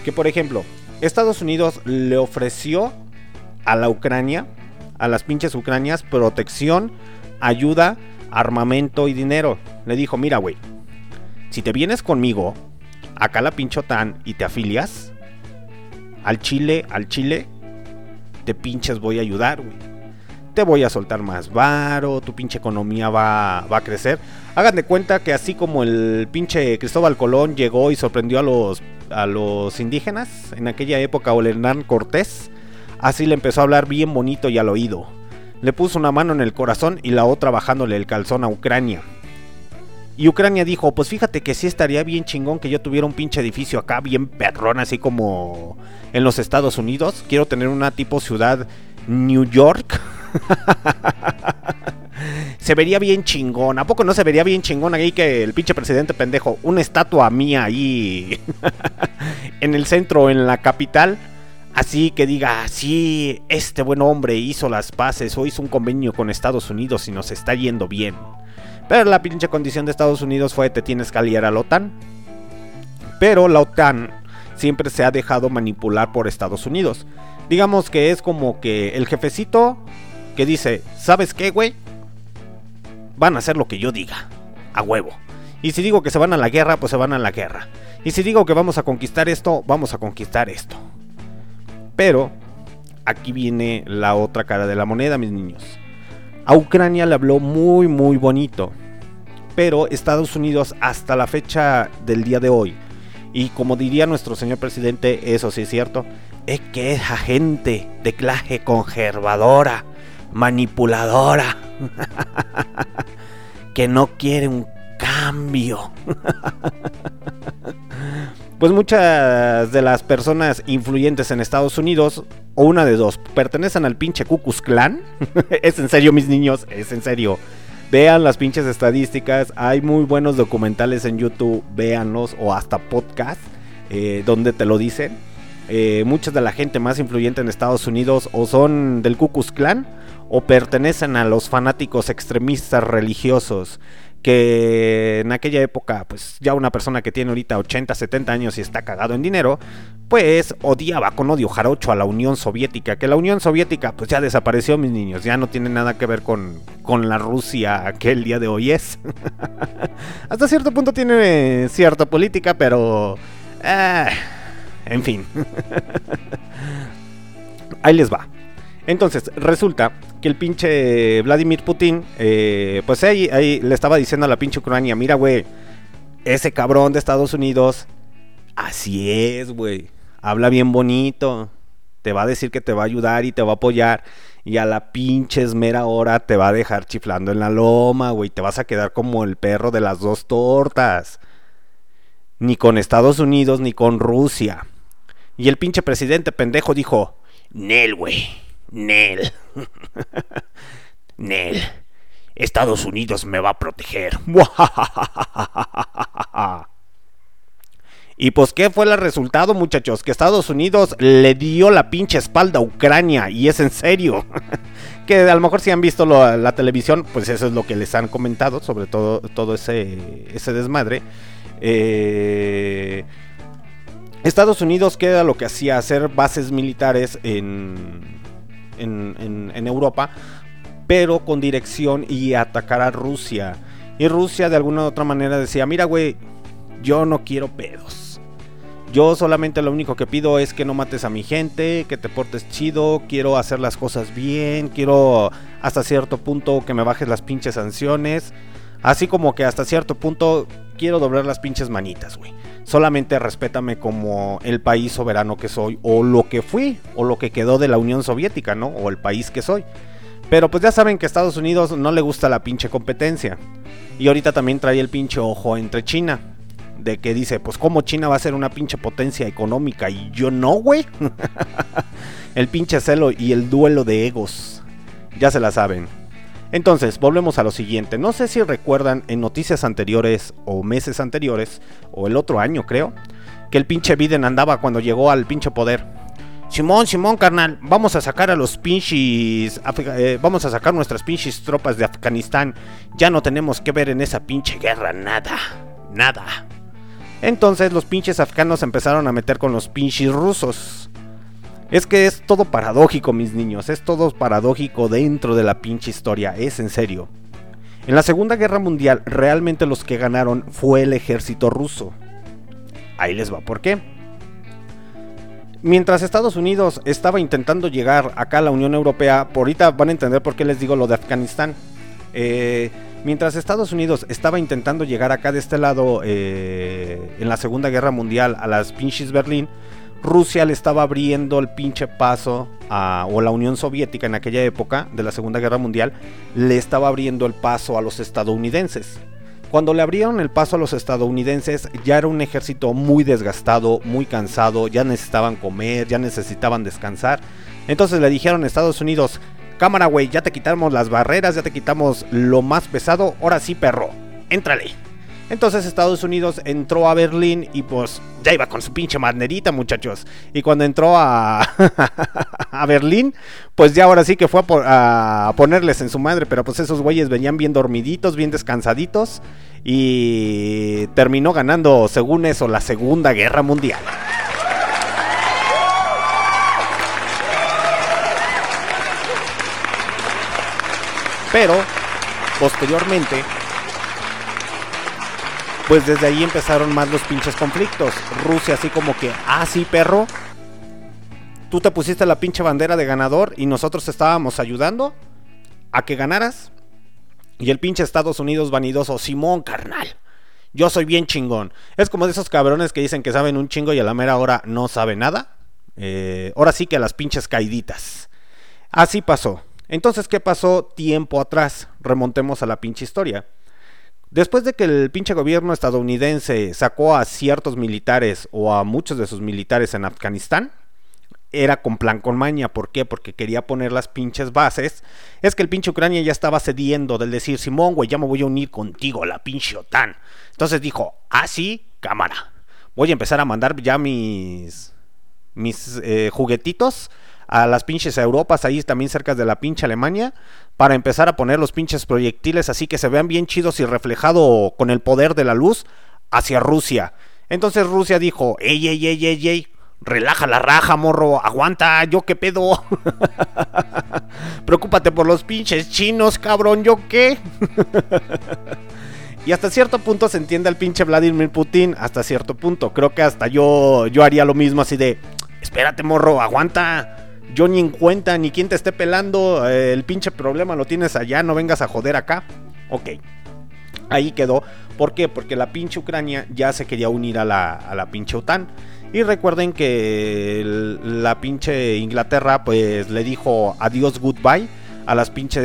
Que por ejemplo, Estados Unidos le ofreció a la Ucrania, a las pinches Ucranias, protección, ayuda, armamento y dinero. Le dijo, mira, güey, si te vienes conmigo, acá la pinche OTAN y te afilias, al Chile, al Chile, te pinches voy a ayudar. Te voy a soltar más varo, tu pinche economía va, va a crecer. Hagan de cuenta que así como el pinche Cristóbal Colón llegó y sorprendió a los, a los indígenas en aquella época, o el Hernán Cortés, así le empezó a hablar bien bonito y al oído. Le puso una mano en el corazón y la otra bajándole el calzón a Ucrania. Y Ucrania dijo, pues fíjate que sí estaría bien chingón que yo tuviera un pinche edificio acá bien perrón, así como en los Estados Unidos. Quiero tener una tipo ciudad New York. se vería bien chingón. ¿A poco no se vería bien chingón ahí que el pinche presidente pendejo, una estatua mía ahí en el centro, en la capital? Así que diga, sí, este buen hombre hizo las paces o hizo un convenio con Estados Unidos y nos está yendo bien. Pero la pinche condición de Estados Unidos fue te tienes que aliar a la OTAN. Pero la OTAN siempre se ha dejado manipular por Estados Unidos. Digamos que es como que el jefecito que dice, ¿sabes qué, güey? Van a hacer lo que yo diga. A huevo. Y si digo que se van a la guerra, pues se van a la guerra. Y si digo que vamos a conquistar esto, vamos a conquistar esto. Pero aquí viene la otra cara de la moneda, mis niños. A Ucrania le habló muy muy bonito. Pero Estados Unidos hasta la fecha del día de hoy, y como diría nuestro señor presidente, eso sí es cierto, es que es gente de clase conservadora, manipuladora, que no quiere un cambio. Pues muchas de las personas influyentes en Estados Unidos, o una de dos, pertenecen al pinche Ku Klux Klan. es en serio, mis niños, es en serio. Vean las pinches estadísticas, hay muy buenos documentales en YouTube, véanlos, o hasta podcast, eh, donde te lo dicen. Eh, mucha de la gente más influyente en Estados Unidos o son del Ku Klux Klan o pertenecen a los fanáticos extremistas religiosos que en aquella época, pues ya una persona que tiene ahorita 80, 70 años y está cagado en dinero, pues odiaba con odio jarocho a la Unión Soviética, que la Unión Soviética pues ya desapareció mis niños, ya no tiene nada que ver con, con la Rusia que el día de hoy es. Hasta cierto punto tiene cierta política, pero... eh, en fin. Ahí les va. Entonces, resulta que el pinche Vladimir Putin, eh, pues ahí, ahí le estaba diciendo a la pinche Ucrania, mira, güey, ese cabrón de Estados Unidos Así es, güey. Habla bien bonito. Te va a decir que te va a ayudar y te va a apoyar. Y a la pinche esmera hora te va a dejar chiflando en la loma, güey. Te vas a quedar como el perro de las dos tortas. Ni con Estados Unidos ni con Rusia. Y el pinche presidente pendejo dijo: Nel, güey. Nel. Nel. Estados Unidos me va a proteger. Y pues, ¿qué fue el resultado, muchachos? Que Estados Unidos le dio la pinche espalda a Ucrania. Y es en serio. que a lo mejor si han visto la televisión, pues eso es lo que les han comentado sobre todo, todo ese, ese desmadre. Eh, Estados Unidos queda lo que hacía hacer bases militares en, en, Europa, pero con dirección y atacar a Rusia. Y Rusia de alguna u otra manera decía, mira güey, yo no quiero pedos. Yo solamente lo único que pido es que no mates a mi gente, que te portes chido, quiero hacer las cosas bien, quiero hasta cierto punto que me bajes las pinches sanciones. Así como que hasta cierto punto quiero doblar las pinches manitas, güey. Solamente respétame como el país soberano que soy, o lo que fui, o lo que quedó de la Unión Soviética, ¿no? O el país que soy. Pero pues ya saben que a Estados Unidos no le gusta la pinche competencia. Y ahorita también trae el pinche ojo entre China. De que dice, pues cómo China va a ser una pinche potencia económica y yo no, güey. el pinche celo y el duelo de egos. Ya se la saben. Entonces, volvemos a lo siguiente. No sé si recuerdan en noticias anteriores o meses anteriores, o el otro año creo, que el pinche Biden andaba cuando llegó al pinche poder. Simón, Simón, carnal, vamos a sacar a los pinches. Eh, vamos a sacar nuestras pinches tropas de Afganistán. Ya no tenemos que ver en esa pinche guerra nada. Nada. Entonces los pinches afganos empezaron a meter con los pinches rusos. Es que es todo paradójico, mis niños. Es todo paradójico dentro de la pinche historia. Es en serio. En la Segunda Guerra Mundial, realmente los que ganaron fue el ejército ruso. Ahí les va, ¿por qué? Mientras Estados Unidos estaba intentando llegar acá a la Unión Europea, por ahorita van a entender por qué les digo lo de Afganistán. Eh, mientras Estados Unidos estaba intentando llegar acá de este lado eh, en la Segunda Guerra Mundial a las pinches Berlín, Rusia le estaba abriendo el pinche paso a, o la Unión Soviética en aquella época de la Segunda Guerra Mundial, le estaba abriendo el paso a los estadounidenses. Cuando le abrieron el paso a los estadounidenses, ya era un ejército muy desgastado, muy cansado, ya necesitaban comer, ya necesitaban descansar. Entonces le dijeron a Estados Unidos, cámara güey, ya te quitamos las barreras, ya te quitamos lo más pesado, ahora sí perro, éntrale. Entonces Estados Unidos entró a Berlín y pues ya iba con su pinche manerita muchachos. Y cuando entró a, a Berlín, pues ya ahora sí que fue a, a ponerles en su madre. Pero pues esos güeyes venían bien dormiditos, bien descansaditos. Y terminó ganando, según eso, la Segunda Guerra Mundial. Pero, posteriormente, pues desde ahí empezaron más los pinches conflictos. Rusia así como que, ah, sí, perro. Tú te pusiste la pinche bandera de ganador y nosotros estábamos ayudando a que ganaras. Y el pinche Estados Unidos vanidoso, Simón, carnal. Yo soy bien chingón. Es como de esos cabrones que dicen que saben un chingo y a la mera hora no saben nada. Eh, ahora sí que a las pinches caiditas. Así pasó. Entonces, ¿qué pasó tiempo atrás? Remontemos a la pinche historia. Después de que el pinche gobierno estadounidense sacó a ciertos militares o a muchos de sus militares en Afganistán, era con plan con maña. ¿Por qué? Porque quería poner las pinches bases. Es que el pinche Ucrania ya estaba cediendo del decir, Simón, güey, ya me voy a unir contigo, la pinche OTAN. Entonces dijo, ah, sí, cámara. Voy a empezar a mandar ya mis, mis eh, juguetitos a las pinches Europas, ahí también cerca de la pinche Alemania, para empezar a poner los pinches proyectiles así que se vean bien chidos y reflejado con el poder de la luz hacia Rusia. Entonces Rusia dijo, ey, ey, ey, ey, ey, relaja la raja, morro, aguanta, yo qué pedo. Preocúpate por los pinches chinos, cabrón, yo qué. Y hasta cierto punto se entiende al pinche Vladimir Putin, hasta cierto punto. Creo que hasta yo, yo haría lo mismo así de, espérate morro, aguanta. Yo ni en cuenta, ni quien te esté pelando, eh, el pinche problema lo tienes allá, no vengas a joder acá. Ok. Ahí quedó. ¿Por qué? Porque la pinche Ucrania ya se quería unir a la, a la pinche OTAN. Y recuerden que la pinche Inglaterra pues le dijo adiós goodbye a las pinches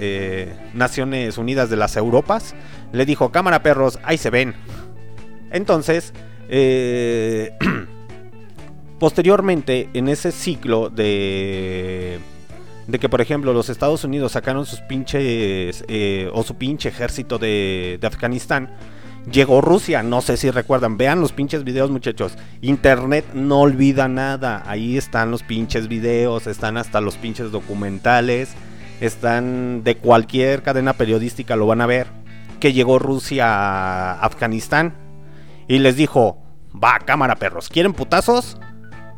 eh, Naciones Unidas de las Europas. Le dijo, cámara perros, ahí se ven. Entonces, eh, posteriormente, en ese ciclo de, de que, por ejemplo, los Estados Unidos sacaron sus pinches, eh, o su pinche ejército de, de Afganistán, llegó Rusia, no sé si recuerdan, vean los pinches videos muchachos, Internet no olvida nada, ahí están los pinches videos, están hasta los pinches documentales, están de cualquier cadena periodística, lo van a ver, que llegó Rusia a Afganistán y les dijo, va, cámara perros, ¿quieren putazos?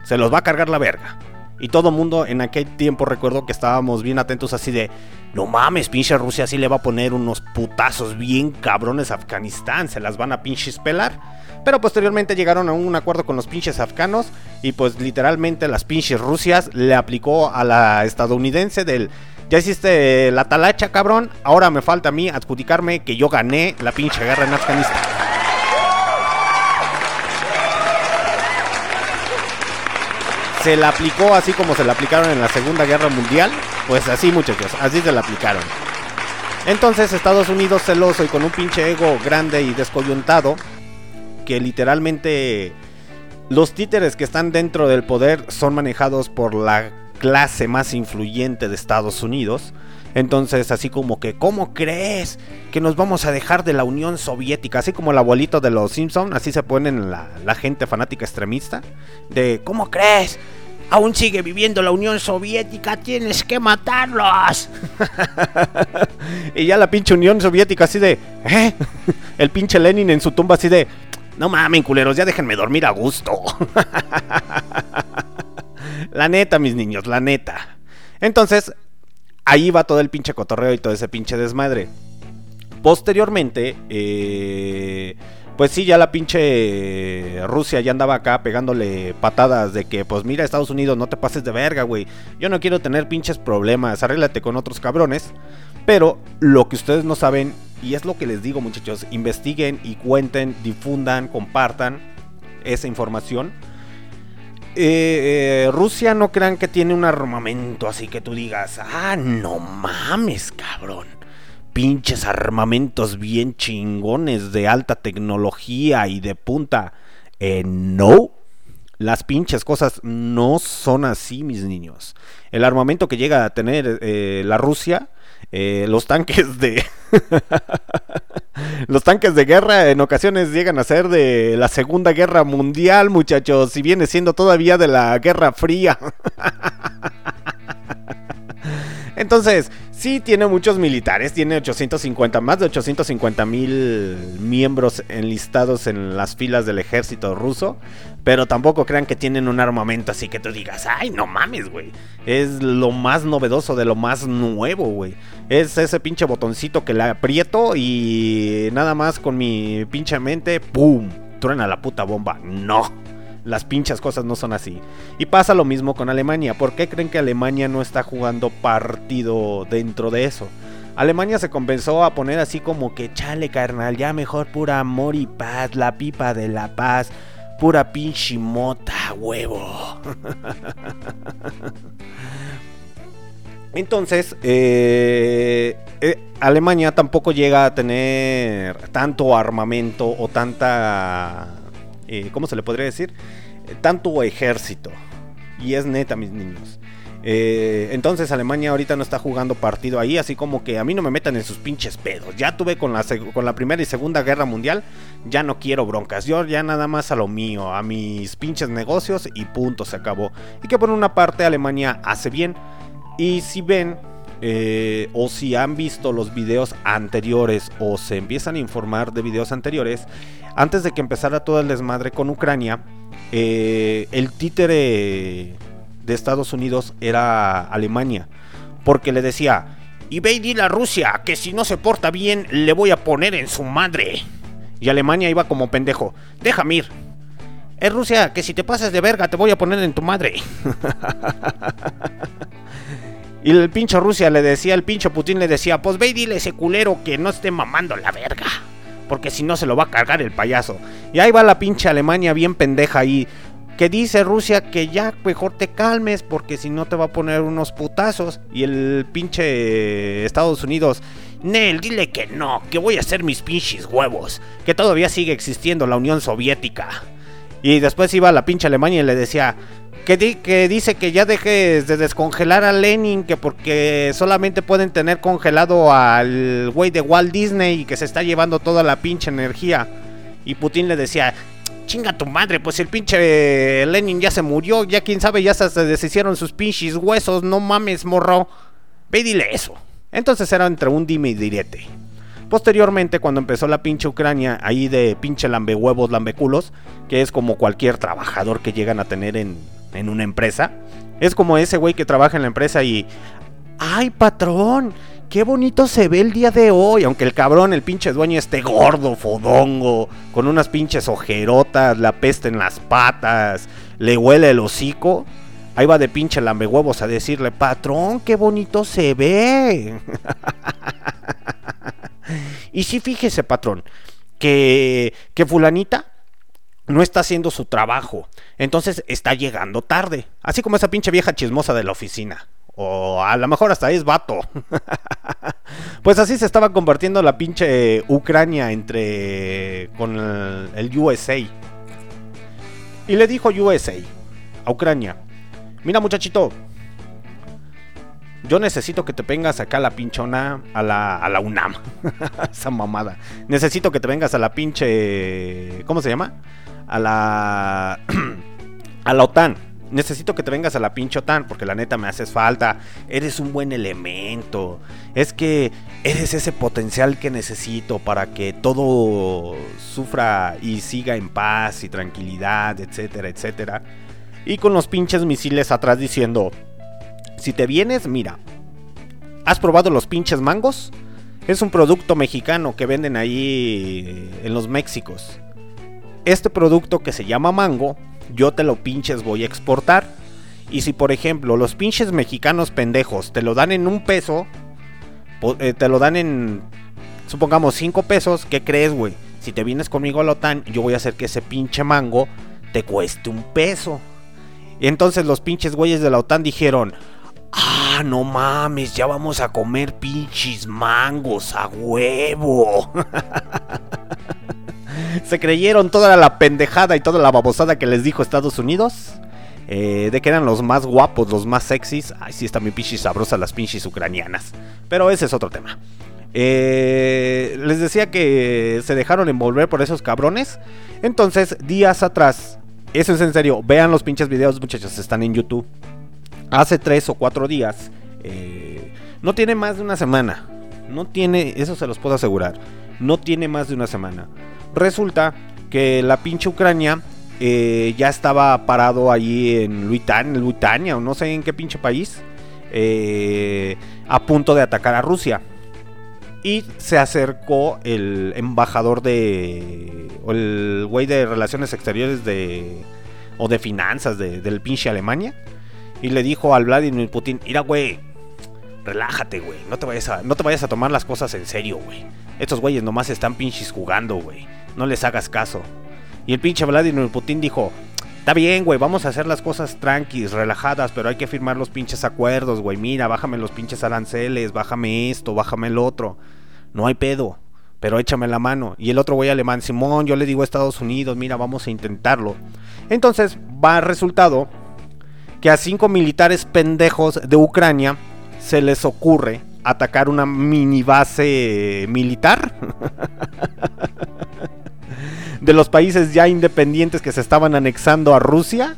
Se los va a cargar la verga. Y todo mundo en aquel tiempo recuerdo que estábamos bien atentos así de, no mames, pinche Rusia sí le va a poner unos putazos bien cabrones a Afganistán, se las van a pinches pelar. Pero posteriormente llegaron a un acuerdo con los pinches afganos y pues literalmente las pinches Rusias le aplicó a la estadounidense del, ya hiciste la talacha cabrón, ahora me falta a mí adjudicarme que yo gané la pinche guerra en Afganistán. Se la aplicó así como se la aplicaron en la Segunda Guerra Mundial. Pues así, muchachos, así se la aplicaron. Entonces, Estados Unidos celoso y con un pinche ego grande y descoyuntado, que literalmente los títeres que están dentro del poder son manejados por la clase más influyente de Estados Unidos. Entonces, así como que, ¿cómo crees que nos vamos a dejar de la Unión Soviética? Así como el abuelito de los Simpson, así se ponen la, gente fanática extremista. De, ¿cómo crees? Aún sigue viviendo la Unión Soviética, tienes que matarlos. y ya la pinche Unión Soviética así de, ¿eh? El pinche Lenin en su tumba así de, no mamen culeros, ya déjenme dormir a gusto. la neta, mis niños, la neta. Entonces, ahí va todo el pinche cotorreo y todo ese pinche desmadre. Posteriormente, eh, pues sí, ya la pinche Rusia ya andaba acá pegándole patadas de que, pues mira, Estados Unidos, no te pases de verga, güey. Yo no quiero tener pinches problemas, arréglate con otros cabrones. Pero lo que ustedes no saben, y es lo que les digo muchachos, investiguen y cuenten, difundan, compartan esa información. Eh, eh, Rusia no crean que tiene un armamento así que tú digas, ah, no mames, cabrón. Pinches armamentos bien chingones de alta tecnología y de punta. Eh, no. Las pinches cosas no son así, mis niños. El armamento que llega a tener eh, la Rusia, eh, los tanques de... los tanques de guerra en ocasiones llegan a ser de la Segunda Guerra Mundial, muchachos, y viene siendo todavía de la Guerra Fría. Entonces, sí tiene muchos militares, tiene 850, más de 850 mil miembros enlistados en las filas del ejército ruso, pero tampoco crean que tienen un armamento así que tú digas, ay, no mames, güey. Es lo más novedoso de lo más nuevo, güey. Es ese pinche botoncito que le aprieto y nada más con mi pinche mente, ¡pum! Truena la puta bomba. No. Las pinchas cosas no son así. Y pasa lo mismo con Alemania. ¿Por qué creen que Alemania no está jugando partido dentro de eso? Alemania se comenzó a poner así como que chale carnal, ya mejor pura amor y paz, la pipa de la paz, pura pinche mota, huevo. Entonces, eh, eh, Alemania tampoco llega a tener tanto armamento o tanta... eh, ¿Cómo se le podría decir? Tanto ejército. Y es neta, mis niños. Eh, entonces Alemania ahorita no está jugando partido ahí, así como que a mí no me metan en sus pinches pedos. Ya tuve con la, con la Primera y Segunda Guerra Mundial, ya no quiero broncas. Yo ya nada más a lo mío, a mis pinches negocios y punto, se acabó. Y que por una parte Alemania hace bien. Y si ven, eh, o si han visto los videos anteriores, o se empiezan a informar de videos anteriores, antes de que empezara todo el desmadre con Ucrania, eh, el títere de Estados Unidos era Alemania. Porque le decía, y ve dile a Rusia que si no se porta bien, le voy a poner en su madre. Y Alemania iba como pendejo, déjame ir. Es Rusia, que si te pasas de verga te voy a poner en tu madre. Y el pinche Rusia le decía, el pinche Putin le decía, pues ve dile a ese culero que no esté mamando la verga. Porque si no se lo va a cargar el payaso. Y ahí va la pinche Alemania bien pendeja ahí. Que dice Rusia que ya mejor te calmes porque si no te va a poner unos putazos. Y el pinche Estados Unidos, Nel, dile que no, que voy a hacer mis pinches huevos. Que todavía sigue existiendo la Unión Soviética. Y después iba la pinche Alemania y le decía que, que dice que ya dejes de descongelar a Lenin, que porque solamente pueden tener congelado al güey de Walt Disney y que se está llevando toda la pinche energía. Y Putin le decía, chinga tu madre, pues el pinche Lenin ya se murió, ya quién sabe, ya se deshicieron sus pinches huesos, no mames, morro. Ve dile eso. Entonces era entre un dime y direte. Posteriormente, cuando empezó la pinche Ucrania, ahí de pinche lambehuevos, lambeculos, que es como cualquier trabajador que llegan a tener en, en una empresa, es como ese güey que trabaja en la empresa y. ¡Ay, patrón! ¡Qué bonito se ve el día de hoy! Aunque el cabrón, el pinche dueño, esté gordo, fodongo, con unas pinches ojerotas, la peste en las patas, le huele el hocico. Ahí va de pinche lambehuevos a decirle, patrón, qué bonito se ve. Y sí, fíjese, patrón, que, que fulanita no está haciendo su trabajo. Entonces está llegando tarde. Así como esa pinche vieja chismosa de la oficina. O a lo mejor hasta es vato. pues así se estaba convirtiendo la pinche Ucrania entre... con el, el USA. Y le dijo USA a Ucrania. Mira muchachito, yo necesito que te vengas acá a la pinchona, a la, a la UNAM. Esa mamada. Necesito que te vengas a la pinche... ¿Cómo se llama? A la... a la OTAN. Necesito que te vengas a la pinche OTAN porque la neta me haces falta. Eres un buen elemento. Es que eres ese potencial que necesito para que todo sufra y siga en paz y tranquilidad, etcétera, etcétera. Y con los pinches misiles atrás diciendo, si te vienes, mira. ¿Has probado los pinches mangos? Es un producto mexicano que venden ahí en los Méxicos. Este producto que se llama mango, yo te lo pinches voy a exportar. Y si por ejemplo los pinches mexicanos pendejos te lo dan en un peso, eh, te lo dan en, supongamos, 5 pesos, ¿qué crees, güey? Si te vienes conmigo a la OTAN, yo voy a hacer que ese pinche mango te cueste un peso. Y entonces los pinches güeyes de la OTAN dijeron, ah, no mames, ya vamos a comer pinches mangos a huevo. Se creyeron toda la pendejada y toda la babosada que les dijo Estados Unidos. eh, de que eran los más guapos, los más sexys. Ay, sí, están bien pinches sabrosas las pinches ucranianas. Pero ese es otro tema. Eh, les decía que se dejaron envolver por esos cabrones. Entonces, días atrás, eso es en serio, vean los pinches videos, muchachos, están en YouTube. Hace tres o cuatro días, eh, no tiene más de una semana. No tiene, eso se los puedo asegurar. No tiene más de una semana. Resulta que la pinche Ucrania eh, ya estaba parado allí en Luitania, Luitania o no sé en qué pinche país, eh, a punto de atacar a Rusia. Y se acercó el embajador de. O el güey de relaciones exteriores de. O de finanzas de- del pinche Alemania. Y le dijo al Vladimir Putin: Mira, güey, relájate, güey. No, te vayas a- no te vayas a tomar las cosas en serio, güey. Estos güeyes nomás están pinches jugando, güey. No les hagas caso. Y el pinche Vladimir Putin dijo: Está bien, güey, vamos a hacer las cosas tranquis, relajadas, pero hay que firmar los pinches acuerdos, güey. Mira, bájame los pinches aranceles, bájame esto, bájame el otro. No hay pedo, pero échame la mano. Y el otro güey alemán, Simón, yo le digo a Estados Unidos, mira, vamos a intentarlo. Entonces va resultado que a cinco militares pendejos de Ucrania se les ocurre atacar una mini base militar de los países ya independientes que se estaban anexando a Rusia.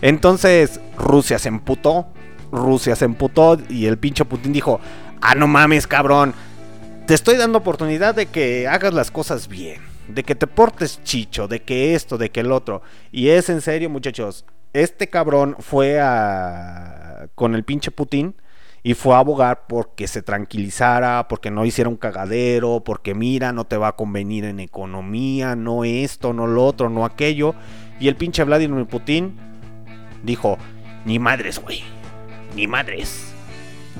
Entonces Rusia se emputó, Rusia se emputó y el pinche Putin dijo, ah no mames cabrón, te estoy dando oportunidad de que hagas las cosas bien, de que te portes chicho, de que esto, de que el otro. Y es en serio muchachos, este cabrón fue a... con el pinche Putin y fue a abogar porque se tranquilizara, porque no hiciera un cagadero, porque mira, no te va a convenir en economía, no esto, no lo otro, no aquello. Y el pinche Vladimir Putin dijo, ni madres, güey, ni madres.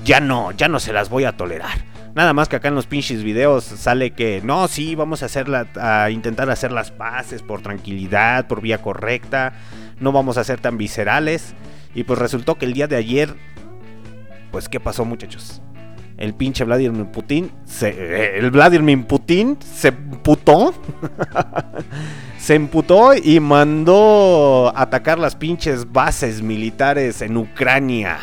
ya no, ya no se las voy a tolerar. Nada más que acá en los pinches videos sale que no, sí, vamos a hacer la- a intentar hacer las paces por tranquilidad, por vía correcta, no vamos a ser tan viscerales. Y pues resultó que el día de ayer, pues ¿qué pasó muchachos? El pinche Vladimir Putin, se, eh, el Vladimir Putin se putó se emputó y mandó atacar las pinches bases militares en Ucrania.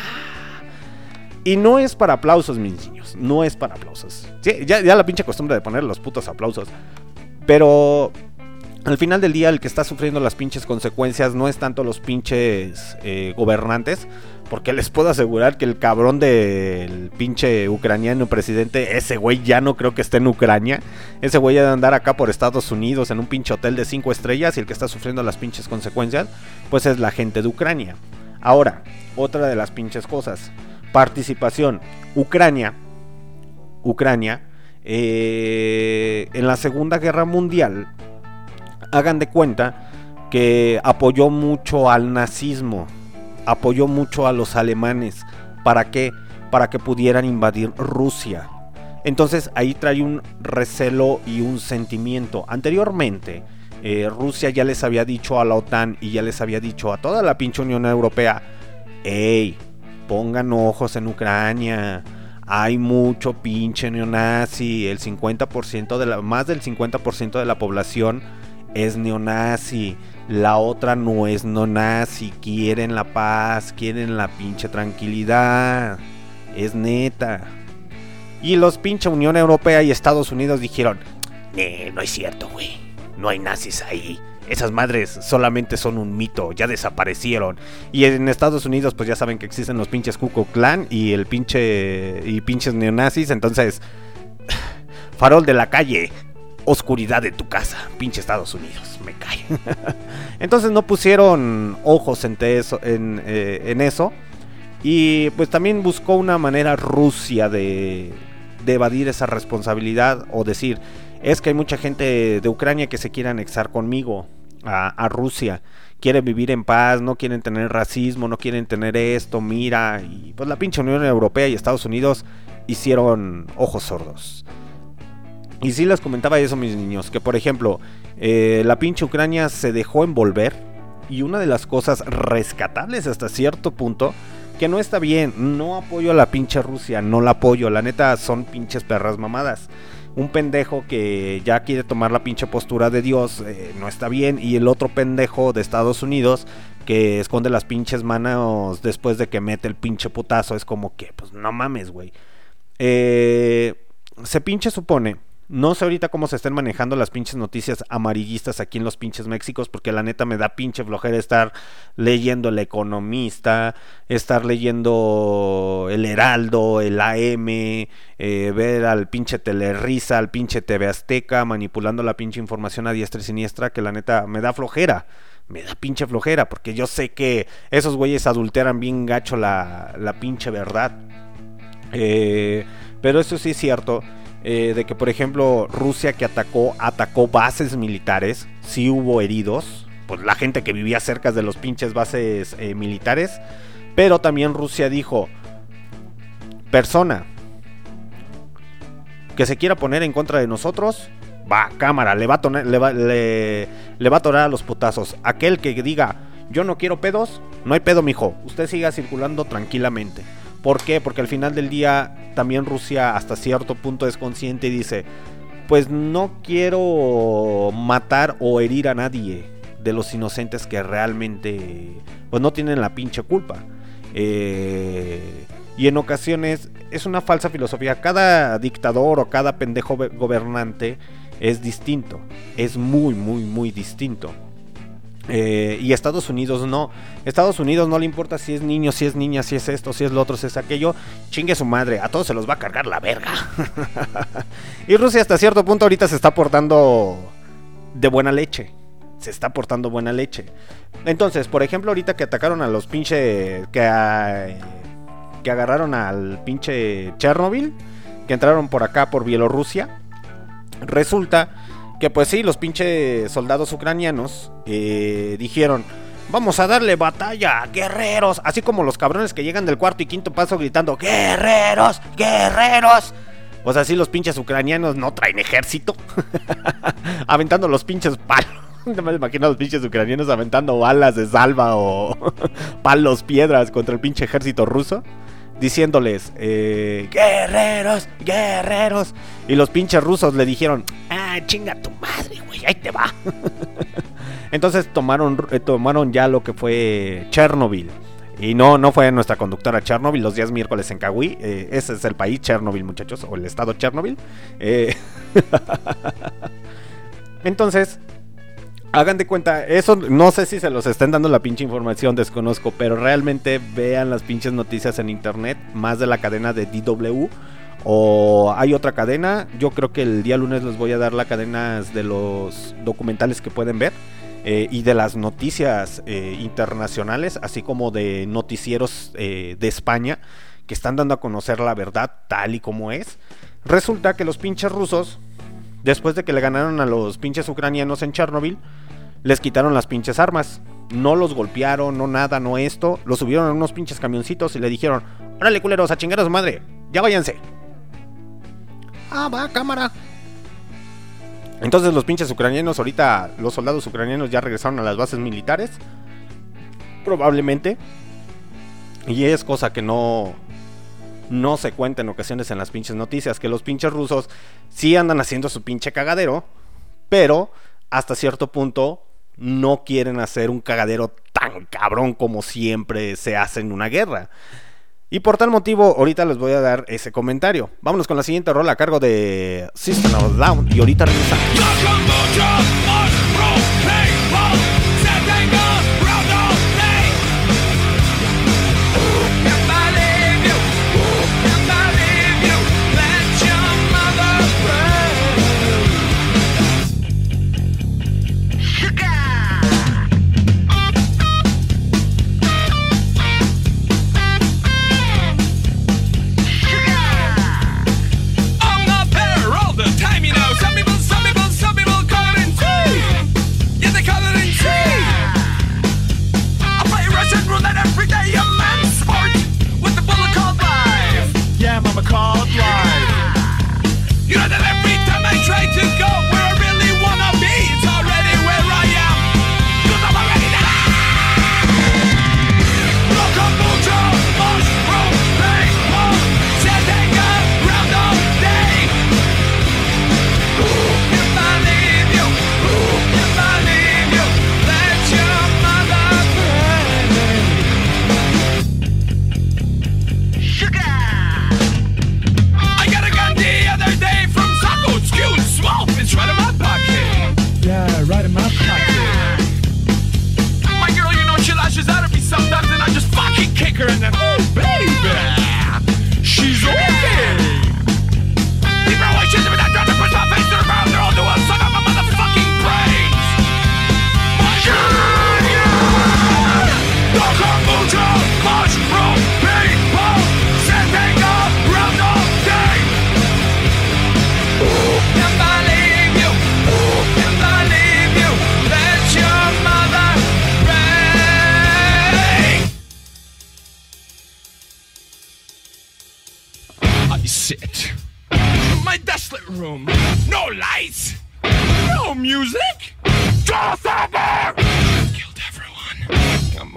Y no es para aplausos, mis niños. No es para aplausos. Sí, ya, ya la pinche costumbre de poner los putos aplausos. Pero al final del día el que está sufriendo las pinches consecuencias no es tanto los pinches eh, gobernantes. Porque les puedo asegurar que el cabrón del pinche ucraniano presidente, ese güey ya no creo que esté en Ucrania. Ese güey ha de andar acá por Estados Unidos en un pinche hotel de 5 estrellas y el que está sufriendo las pinches consecuencias, pues es la gente de Ucrania. Ahora, otra de las pinches cosas. Participación. Ucrania. Ucrania. eh, en la Segunda Guerra Mundial. Hagan de cuenta que apoyó mucho al nazismo. Apoyó mucho a los alemanes. ¿Para qué? Para que pudieran invadir Rusia. Entonces ahí trae un recelo y un sentimiento. Anteriormente, eh, Rusia ya les había dicho a la OTAN y ya les había dicho a toda la pinche Unión Europea, ¡Ey! Pongan ojos en Ucrania. Hay mucho pinche neonazi. El 50% de la, más del 50% de la población es neonazi. La otra no es neonazi. Quieren la paz, quieren la pinche tranquilidad. Es neta. Y los pinche Unión Europea y Estados Unidos dijeron, "Nee, no es cierto, güey. No hay nazis ahí. Esas madres solamente son un mito, ya desaparecieron. Y en Estados Unidos, pues ya saben que existen los pinches Ku Klan y el pinche y pinches neonazis, entonces farol de la calle, oscuridad de tu casa, pinche Estados Unidos, me cae. entonces no pusieron ojos en, eso, en, eh, en eso. Y pues también buscó una manera Rusia de, evadir esa responsabilidad o decir, es que hay mucha gente de Ucrania que se quiere anexar conmigo a, a Rusia. Quieren vivir en paz, no quieren tener racismo, no quieren tener esto, mira. Y pues la pinche Unión Europea y Estados Unidos hicieron ojos sordos. Y sí les comentaba eso, mis niños, que por ejemplo, eh, la pinche Ucrania se dejó envolver. Y una de las cosas rescatables hasta cierto punto, que no está bien, no apoyo a la pinche Rusia, no la apoyo, la neta son pinches perras mamadas. Un pendejo que ya quiere tomar la pinche postura de Dios eh, no está bien. Y el otro pendejo de Estados Unidos que esconde las pinches manos después de que mete el pinche putazo es como que, pues no mames, güey. Eh, se pinche supone. No sé ahorita cómo se estén manejando las pinches noticias amarillistas aquí en los pinches Méxicos, porque la neta me da pinche flojera estar leyendo El Economista, estar leyendo El Heraldo, el AM, eh, ver al pinche Telerisa, al pinche TV Azteca, manipulando la pinche información a diestra y siniestra, que la neta me da flojera. Me da pinche flojera, porque yo sé que esos güeyes adulteran bien gacho la, la pinche verdad. Eh, pero eso sí es cierto. Eh, de que por ejemplo Rusia que atacó, atacó bases militares, sí hubo heridos, pues la gente que vivía cerca de los pinches bases eh, militares, pero también Rusia dijo, persona que se quiera poner en contra de nosotros, va, cámara, le va a, le va, le va a atorar a los putazos. Aquel que diga, yo no quiero pedos, no hay pedo, mijo, usted siga circulando tranquilamente. ¿Por qué? Porque al final del día también Rusia hasta cierto punto es consciente y dice, pues no quiero matar o herir a nadie de los inocentes que realmente pues no tienen la pinche culpa. Eh, y en ocasiones es una falsa filosofía. Cada dictador o cada pendejo be- gobernante es distinto. Es muy, muy, muy distinto. Eh, y Estados Unidos no. Estados Unidos no le importa si es niño, si es niña, si es esto, si es lo otro, si es aquello. Chingue su madre, a todos se los va a cargar la verga. y Rusia hasta cierto punto ahorita se está portando de buena leche. Se está portando buena leche. Entonces, por ejemplo, ahorita que atacaron a los pinche... Que, a- que agarraron al pinche Chernobyl. Que entraron por acá, por Bielorrusia. Resulta que pues sí, los pinches soldados ucranianos eh, dijeron, Vamos a darle batalla, guerreros. Así como los cabrones que llegan del cuarto y quinto paso gritando, guerreros, guerreros. O sea, así los pinches ucranianos no traen ejército. aventando los pinches palos. No me imagino a los pinches ucranianos aventando balas de salva o palos, piedras contra el pinche ejército ruso. Diciéndoles, eh, guerreros, guerreros. Y los pinches rusos le dijeron, ah, chinga tu madre, güey, ahí te va. Entonces tomaron, eh, tomaron ya lo que fue Chernobyl. Y no, no fue nuestra conductora Chernobyl los días miércoles en Kawi. eh, ese es el país Chernobyl, muchachos, o el estado Chernobyl. Eh, Entonces, hagan de cuenta, eso no sé si se los estén dando la pinche información, desconozco, pero realmente vean las pinches noticias en internet, más de la cadena de DW. O hay otra cadena, yo creo que el día lunes les voy a dar la cadena de los documentales que pueden ver eh, y de las noticias eh, internacionales, así como de noticieros eh, de España que están dando a conocer la verdad tal y como es. Resulta que los pinches rusos, después de que le ganaron a los pinches ucranianos en Chernobyl, les quitaron las pinches armas. No los golpearon, no nada, no esto. Los subieron a unos pinches camioncitos y le dijeron, órale culeros, a chingar a su madre, ya váyanse. Ah, va, cámara. Entonces los pinches ucranianos, ahorita los soldados ucranianos ya regresaron a las bases militares. Probablemente. Y es cosa que no, no se cuenta en ocasiones en las pinches noticias. Que los pinches rusos sí andan haciendo su pinche cagadero. Pero hasta cierto punto no quieren hacer un cagadero tan cabrón como siempre se hace en una guerra. Y por tal motivo, ahorita les voy a dar ese comentario. Vámonos con la siguiente rola a cargo de System of Down. Y ahorita regresamos.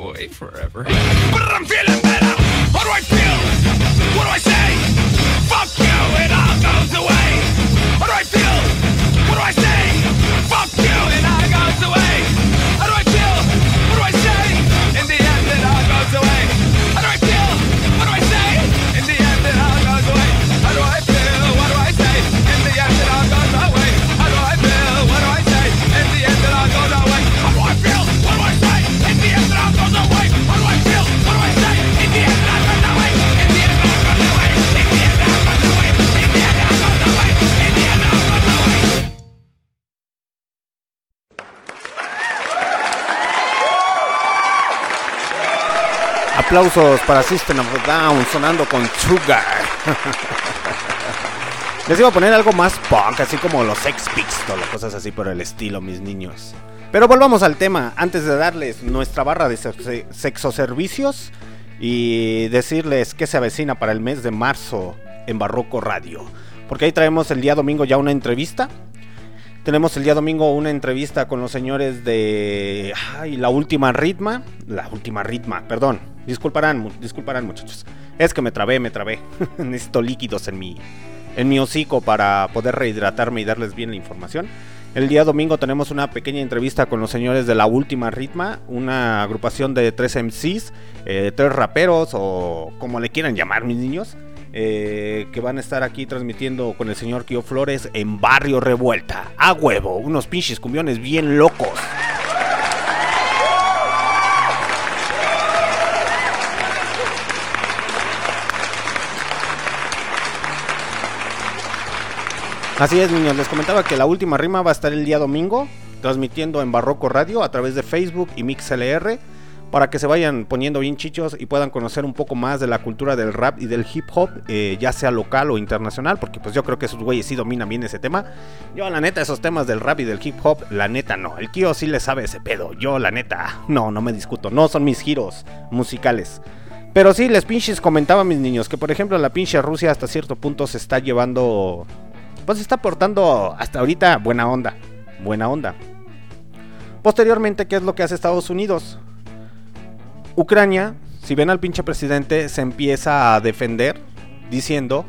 I'm forever. But I'm feeling better. Do I feel? What do I say? Fuck you, it all goes away. Do I feel? What do I say? Fuck Aplausos para System of Down sonando con Sugar. Les iba a poner algo más punk, así como los Sex Pistols, cosas así por el estilo, mis niños. Pero volvamos al tema, antes de darles nuestra barra de sex- sexoservicios y decirles que se avecina para el mes de marzo en Barroco Radio. Porque ahí traemos el día domingo ya una entrevista. Tenemos el día domingo una entrevista con los señores de ay, la última ritma, la última ritma, perdón. Disculparán, disculparán muchachos. Es que me trabé, me trabé. Necesito líquidos en mi en mi hocico para poder rehidratarme y darles bien la información. El día domingo tenemos una pequeña entrevista con los señores de La Última Ritma, una agrupación de tres MCs, eh, tres raperos o como le quieran llamar mis niños, eh, que van a estar aquí transmitiendo con el señor Kio Flores en Barrio Revuelta. A huevo, unos pinches cumbiones bien locos. Así es, niños. Les comentaba que la última rima va a estar el día domingo, transmitiendo en Barroco Radio a través de Facebook y MixLR, para que se vayan poniendo bien chichos y puedan conocer un poco más de la cultura del rap y del hip hop, eh, ya sea local o internacional, porque pues yo creo que esos güeyes sí dominan bien ese tema. Yo, la neta, esos temas del rap y del hip hop, la neta no. El Kio sí le sabe ese pedo. Yo, la neta, no, no me discuto. No son mis giros musicales. Pero sí, les pinches comentaba mis niños que, por ejemplo, la pinche Rusia hasta cierto punto se está llevando pues está portando hasta ahorita buena onda. Buena onda. Posteriormente, ¿qué es lo que hace Estados Unidos? Ucrania, si ven al pinche presidente, se empieza a defender diciendo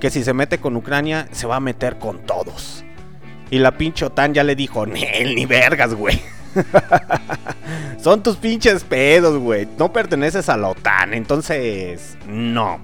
que si se mete con Ucrania, se va a meter con todos. Y la pinche OTAN ya le dijo, Nel, ni vergas, güey. Son tus pinches pedos, güey. No perteneces a la OTAN, entonces, no.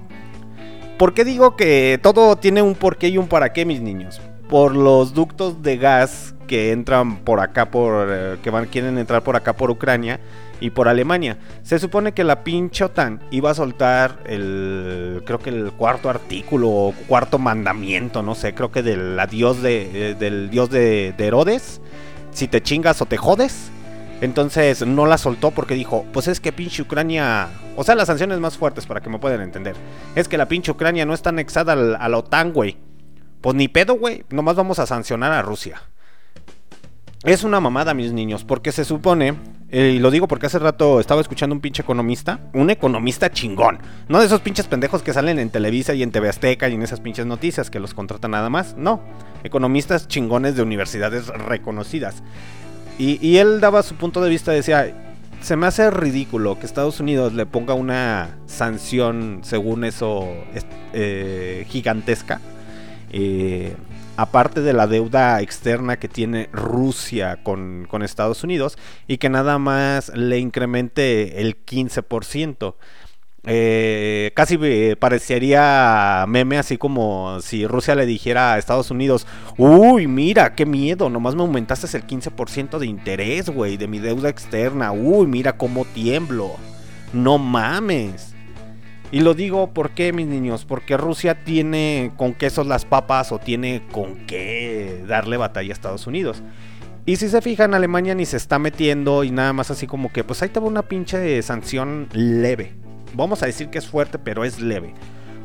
¿Por qué digo que todo tiene un porqué y un para qué, mis niños? Por los ductos de gas que entran por acá, por eh, que van, quieren entrar por acá por Ucrania y por Alemania. Se supone que la pinche OTAN iba a soltar el, creo que el cuarto artículo o cuarto mandamiento, no sé, creo que del adiós de, eh, del dios de, de Herodes. Si te chingas o te jodes. Entonces no la soltó porque dijo, pues es que pinche Ucrania, o sea, las sanciones más fuertes para que me puedan entender, es que la pinche Ucrania no está anexada a la OTAN, güey. Pues ni pedo, güey, nomás vamos a sancionar a Rusia. Es una mamada, mis niños, porque se supone, eh, y lo digo porque hace rato estaba escuchando un pinche economista, un economista chingón, no de esos pinches pendejos que salen en Televisa y en TV Azteca y en esas pinches noticias que los contratan nada más, no, economistas chingones de universidades reconocidas. Y, y él daba su punto de vista, decía, se me hace ridículo que Estados Unidos le ponga una sanción, según eso, es- eh, gigantesca. eh, aparte de la deuda externa que tiene Rusia con, con Estados Unidos y que nada más le incremente el 15%. Eh, casi eh, parecería meme así como si Rusia le dijera a Estados Unidos, uy, mira, qué miedo, nomás me aumentaste el 15% de interés, güey, de mi deuda externa, uy, mira cómo tiemblo, no mames. Y lo digo porque, mis niños, porque Rusia tiene con quesos las papas o tiene con qué darle batalla a Estados Unidos. Y si se fijan, Alemania ni se está metiendo y nada más así como que, pues ahí te va una pinche sanción leve. Vamos a decir que es fuerte, pero es leve.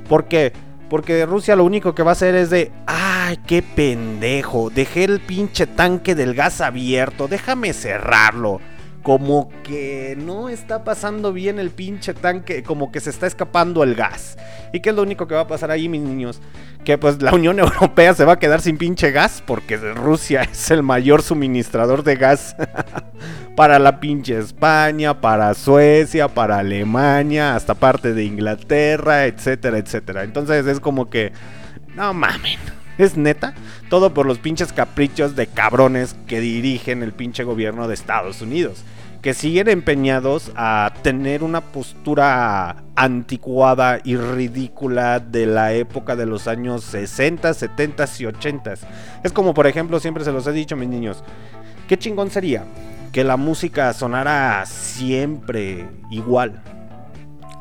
¿Por qué? Porque Rusia lo único que va a hacer es de, ay, qué pendejo, dejé el pinche tanque del gas abierto, déjame cerrarlo. Como que no está pasando bien el pinche tanque, como que se está escapando el gas. ¿Y qué es lo único que va a pasar ahí, mis niños? Que pues la Unión Europea se va a quedar sin pinche gas porque Rusia es el mayor suministrador de gas para la pinche España, para Suecia, para Alemania, hasta parte de Inglaterra, etcétera, etcétera. Entonces es como que, no mamen, es neta, todo por los pinches caprichos de cabrones que dirigen el pinche gobierno de Estados Unidos. Que siguen empeñados a tener una postura anticuada y ridícula de la época de los años 60, 70 y 80. Es como, por ejemplo, siempre se los he dicho, mis niños, qué chingón sería que la música sonara siempre igual.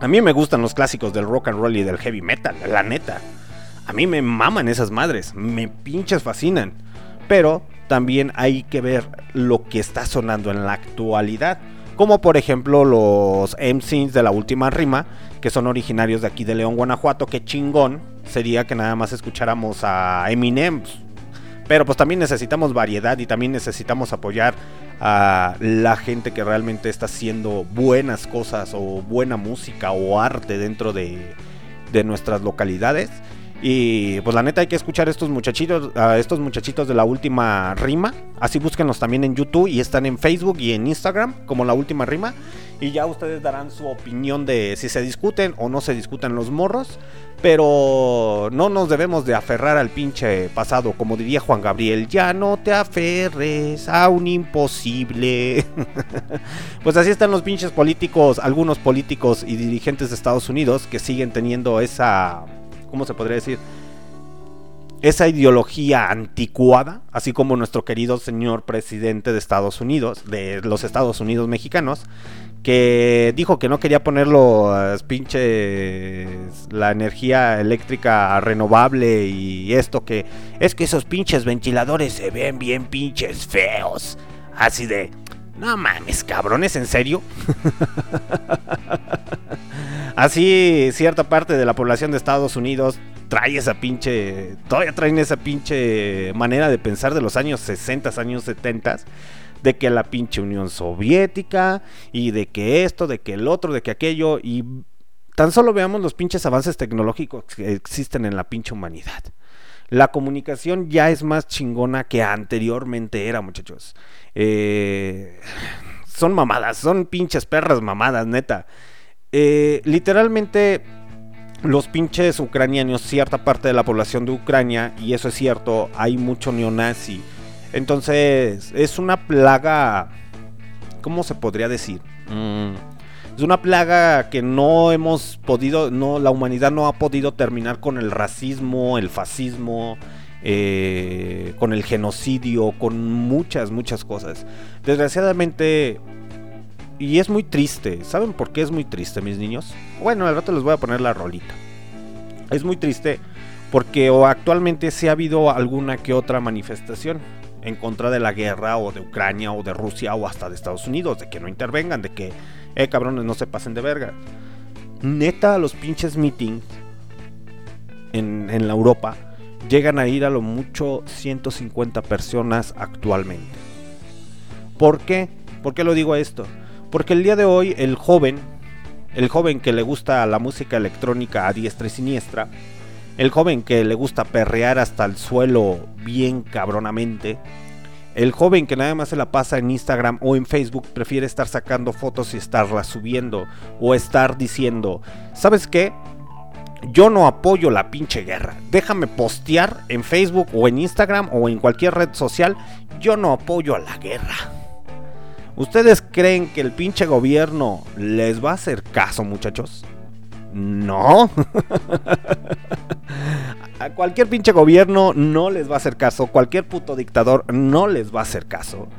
A mí me gustan los clásicos del rock and roll y del heavy metal, la neta. A mí me maman esas madres, me pinches fascinan. Pero también hay que ver lo que está sonando en la actualidad. Como por ejemplo los MCs de la última rima, que son originarios de aquí de León, Guanajuato. Qué chingón sería que nada más escucháramos a Eminem. Pero pues también necesitamos variedad y también necesitamos apoyar a la gente que realmente está haciendo buenas cosas o buena música o arte dentro de, de nuestras localidades. Y pues la neta hay que escuchar a estos muchachitos, a estos muchachitos de la última rima. Así búsquenlos también en YouTube y están en Facebook y en Instagram como la última rima. Y ya ustedes darán su opinión de si se discuten o no se discuten los morros. Pero no nos debemos de aferrar al pinche pasado. Como diría Juan Gabriel, ya no te aferres a un imposible. pues así están los pinches políticos, algunos políticos y dirigentes de Estados Unidos que siguen teniendo esa... ¿Cómo se podría decir? esa ideología anticuada, así como nuestro querido señor presidente de Estados Unidos, de los Estados Unidos mexicanos, que dijo que no quería poner los pinches la energía eléctrica renovable y esto que es que esos pinches ventiladores se ven bien pinches feos, así de no mames, cabrones, ¿en serio? Así cierta parte de la población de Estados Unidos trae esa pinche, todavía traen esa pinche manera de pensar de los años 60, años 70, de que la pinche Unión Soviética y de que esto, de que el otro, de que aquello y tan solo veamos los pinches avances tecnológicos que existen en la pinche humanidad. La comunicación ya es más chingona que anteriormente era, muchachos. Eh, son mamadas, son pinches perras mamadas, neta. Eh, literalmente los pinches ucranianos, cierta parte de la población de Ucrania, y eso es cierto, hay mucho neonazi. Entonces, es una plaga, ¿cómo se podría decir? Mm, es una plaga que no hemos podido, no, la humanidad no ha podido terminar con el racismo, el fascismo, eh, con el genocidio, con muchas, muchas cosas. Desgraciadamente, y es muy triste. ¿Saben por qué es muy triste, mis niños? Bueno, al rato les voy a poner la rolita. Es muy triste porque o actualmente sí ha habido alguna que otra manifestación en contra de la guerra o de Ucrania o de Rusia o hasta de Estados Unidos, de que no intervengan, de que, eh, cabrones, no se pasen de verga. Neta, los pinches meetings en, en la Europa llegan a ir a lo mucho 150 personas actualmente. ¿Por qué? ¿Por qué lo digo esto? Porque el día de hoy el joven, el joven que le gusta la música electrónica a diestra y siniestra, el joven que le gusta perrear hasta el suelo bien cabronamente, el joven que nada más se la pasa en Instagram o en Facebook prefiere estar sacando fotos y estarlas subiendo o estar diciendo, ¿sabes qué? Yo no apoyo la pinche guerra. Déjame postear en Facebook o en Instagram o en cualquier red social. Yo no apoyo a la guerra. ¿Ustedes creen que el pinche gobierno les va a hacer caso, muchachos? No. a cualquier pinche gobierno no les va a hacer caso. Cualquier puto dictador no les va a hacer caso.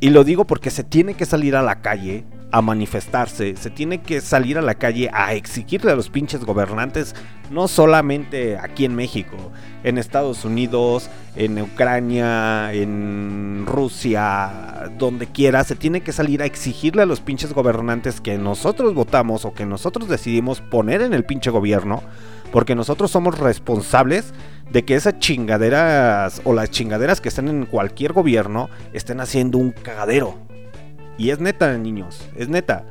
Y lo digo porque se tiene que salir a la calle a manifestarse, se tiene que salir a la calle a exigirle a los pinches gobernantes, no solamente aquí en México, en Estados Unidos, en Ucrania, en Rusia, donde quiera, se tiene que salir a exigirle a los pinches gobernantes que nosotros votamos o que nosotros decidimos poner en el pinche gobierno, porque nosotros somos responsables de que esas chingaderas o las chingaderas que están en cualquier gobierno estén haciendo un cagadero. Y es neta, niños, es neta.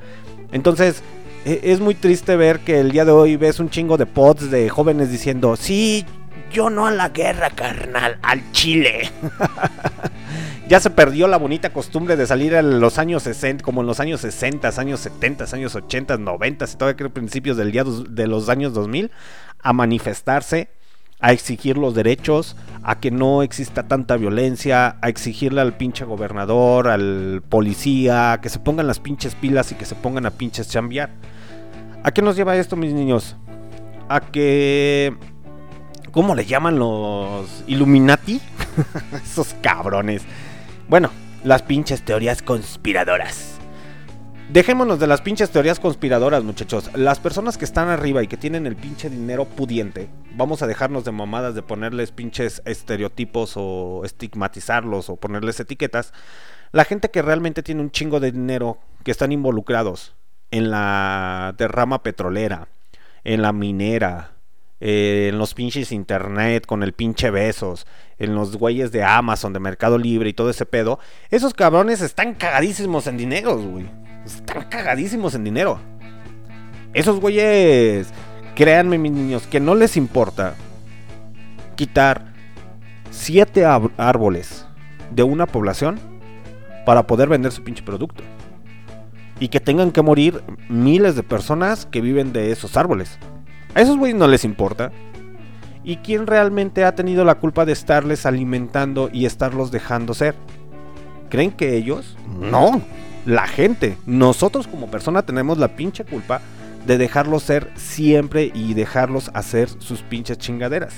Entonces, e- es muy triste ver que el día de hoy ves un chingo de pods de jóvenes diciendo, sí, yo no a la guerra, carnal, al Chile. ya se perdió la bonita costumbre de salir en los años 60, como en los años 60, años 70, años 80, 90 y todavía creo principios del día de los años 2000 a manifestarse, a exigir los derechos, a que no exista tanta violencia, a exigirle al pinche gobernador, al policía, que se pongan las pinches pilas y que se pongan a pinches chambear. ¿A qué nos lleva esto, mis niños? A que... ¿Cómo le llaman los Illuminati? Esos cabrones. Bueno, las pinches teorías conspiradoras. Dejémonos de las pinches teorías conspiradoras, muchachos. Las personas que están arriba y que tienen el pinche dinero pudiente, vamos a dejarnos de mamadas de ponerles pinches estereotipos o estigmatizarlos o ponerles etiquetas. La gente que realmente tiene un chingo de dinero, que están involucrados en la derrama petrolera, en la minera, eh, en los pinches internet, con el pinche besos, en los güeyes de Amazon, de Mercado Libre y todo ese pedo, esos cabrones están cagadísimos en dinero, güey. Están cagadísimos en dinero. Esos güeyes, créanme mis niños, que no les importa quitar siete árboles de una población para poder vender su pinche producto. Y que tengan que morir miles de personas que viven de esos árboles. A esos güeyes no les importa. ¿Y quién realmente ha tenido la culpa de estarles alimentando y estarlos dejando ser? ¿Creen que ellos? No, la gente. Nosotros como persona tenemos la pinche culpa de dejarlos ser siempre y dejarlos hacer sus pinches chingaderas.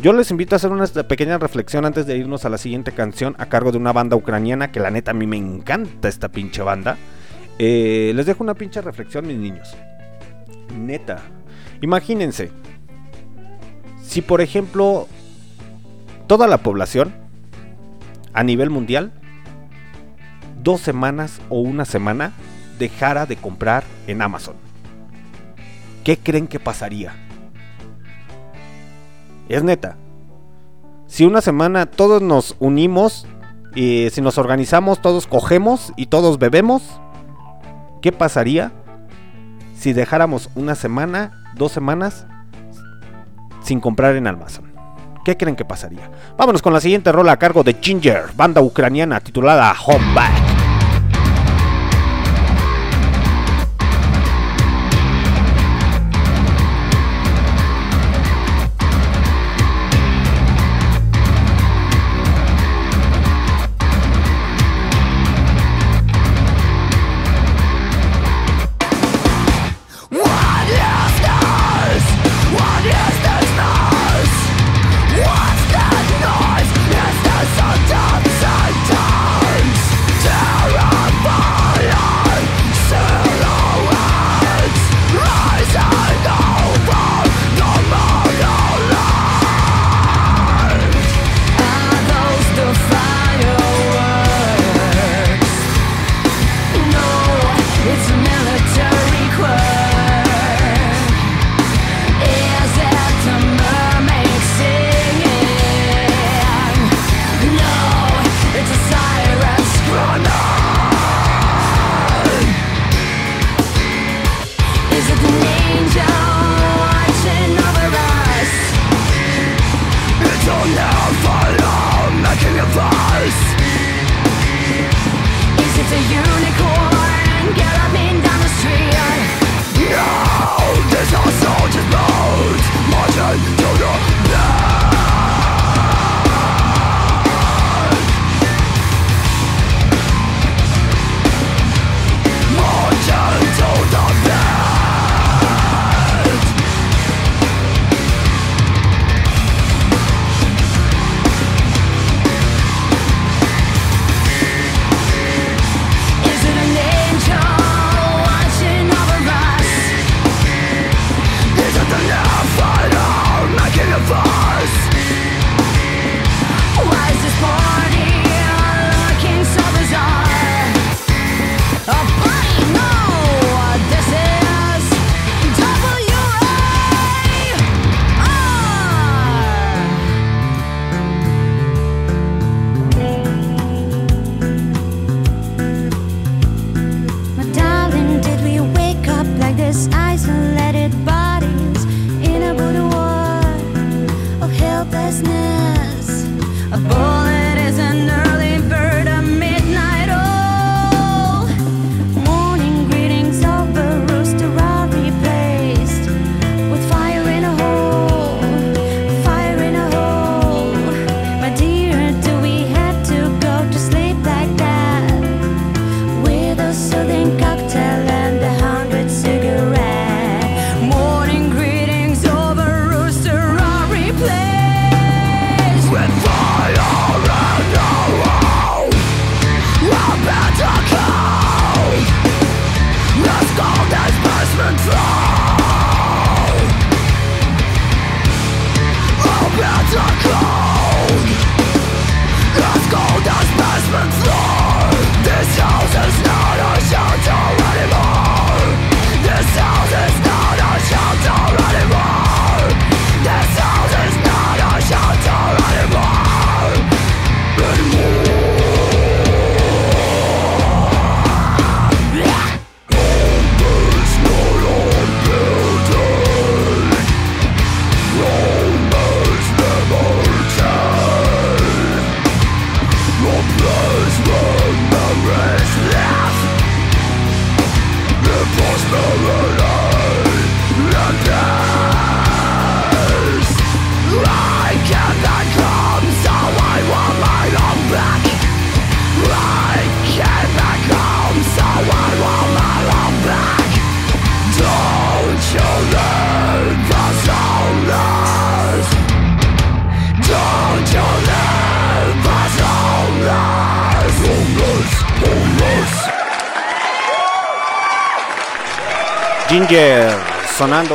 Yo les invito a hacer una pequeña reflexión antes de irnos a la siguiente canción a cargo de una banda ucraniana que la neta a mí me encanta esta pinche banda. Eh, les dejo una pinche reflexión, mis niños. Neta, imagínense, si por ejemplo toda la población a nivel mundial dos semanas o una semana dejara de comprar en Amazon, ¿qué creen que pasaría? Es neta. Si una semana todos nos unimos y si nos organizamos, todos cogemos y todos bebemos, ¿qué pasaría si dejáramos una semana, dos semanas sin comprar en Amazon? ¿Qué creen que pasaría? Vámonos con la siguiente rola a cargo de Ginger, banda ucraniana titulada Home Back.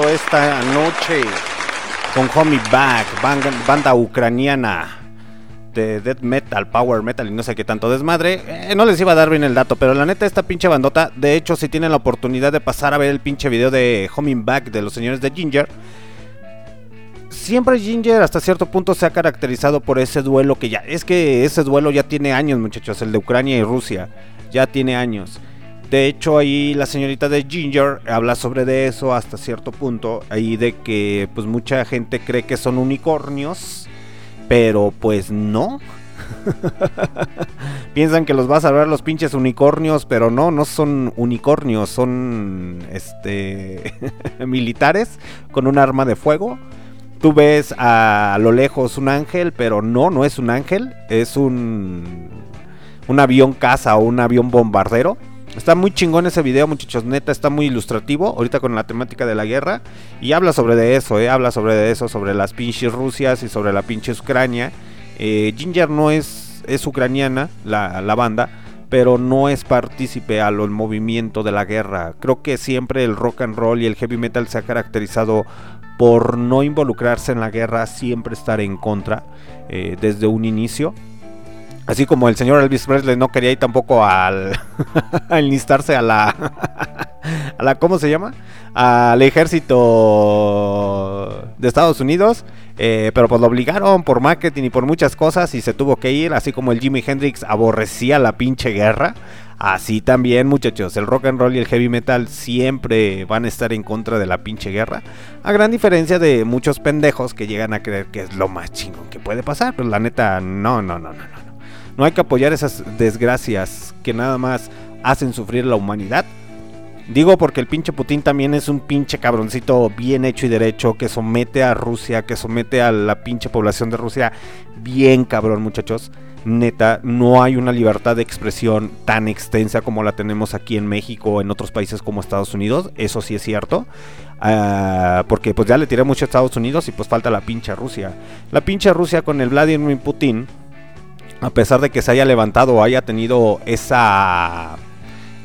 Esta noche con Homie Back, banda, ucraniana de death metal, power metal y no sé qué tanto desmadre. Eh, no les iba a dar bien el dato, pero la neta esta pinche bandota, de hecho si tienen la oportunidad de pasar a ver el pinche video de Homie Back de los señores de Ginger, siempre Ginger hasta cierto punto se ha caracterizado por ese duelo que ya es que ese duelo ya tiene años, muchachos, el de Ucrania y Rusia, ya tiene años. De hecho, ahí la señorita de Ginger habla sobre de eso hasta cierto punto, ahí de que pues mucha gente cree que son unicornios, pero pues no. Piensan que los va a salvar los pinches unicornios, pero no, no son unicornios, son este militares con un arma de fuego. Tú ves a lo lejos un ángel, pero no, no es un ángel, es un un avión caza o un avión bombardero. Está muy chingón ese video, muchachos. Neta, está muy ilustrativo. Ahorita con la temática de la guerra. Y habla sobre de eso, ¿eh? Habla sobre de eso, sobre las pinches Rusias y sobre la pinche Ucrania. Eh, Ginger no es, es ucraniana, la, la banda. Pero no es partícipe al movimiento de la guerra. Creo que siempre el rock and roll y el heavy metal se ha caracterizado por no involucrarse en la guerra, siempre estar en contra eh, desde un inicio. Así como el señor Elvis Presley no quería ir tampoco al enlistarse a la a la ¿cómo se llama? al ejército de Estados Unidos, eh, pero pues lo obligaron por marketing y por muchas cosas y se tuvo que ir, así como el Jimi Hendrix aborrecía la pinche guerra. Así también, muchachos, el rock and roll y el heavy metal siempre van a estar en contra de la pinche guerra. A gran diferencia de muchos pendejos que llegan a creer que es lo más chingón que puede pasar. Pero la neta, no, no, no, no, no. Hay que apoyar esas desgracias que nada más hacen sufrir la humanidad. Digo porque el pinche Putin también es un pinche cabroncito bien hecho y derecho que somete a Rusia, que somete a la pinche población de Rusia bien cabrón, muchachos. Neta, no hay una libertad de expresión tan extensa como la tenemos aquí en México o en otros países como Estados Unidos. Eso sí es cierto. Ah, porque pues ya le tiré mucho a Estados Unidos y pues falta la pinche Rusia. La pinche Rusia con el Vladimir Putin a pesar de que se haya levantado haya tenido esa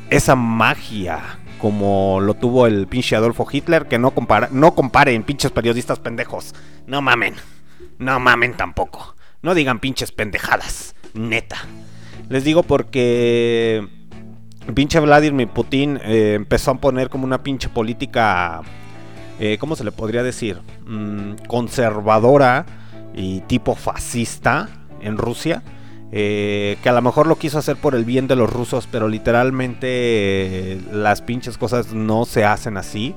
esa magia como lo tuvo el pinche Adolfo Hitler, que no compara, no comparen pinches periodistas pendejos. No mamen. No mamen tampoco. No digan pinches pendejadas, neta. Les digo porque pinche Vladimir Putin eh, empezó a poner como una pinche política eh, ¿cómo se le podría decir? Mm, conservadora y tipo fascista en Rusia eh, que a lo mejor lo quiso hacer por el bien de los rusos, pero literalmente eh, las pinches cosas no se hacen así.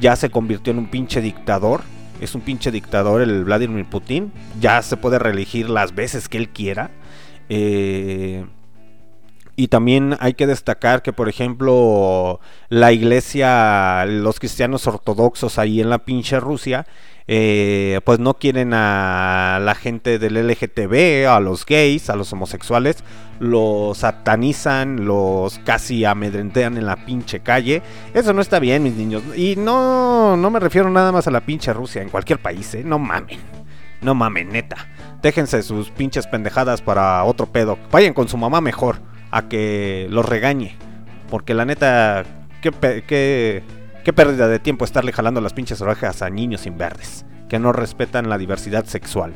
Ya se convirtió en un pinche dictador. Es un pinche dictador el Vladimir Putin. Ya se puede reelegir las veces que él quiera. Eh, y también hay que destacar que, por ejemplo, la iglesia, los cristianos ortodoxos ahí en la pinche Rusia, eh, pues no quieren a la gente del LGTB, a los gays, a los homosexuales, los satanizan, los casi amedrentean en la pinche calle. Eso no está bien, mis niños. Y no, no me refiero nada más a la pinche Rusia, en cualquier país, ¿eh? No mamen. No mamen, neta. Déjense sus pinches pendejadas para otro pedo. Vayan con su mamá mejor a que los regañe. Porque la neta, qué, qué, qué pérdida de tiempo estarle jalando las pinches orejas a niños sin verdes. Que no respetan la diversidad sexual.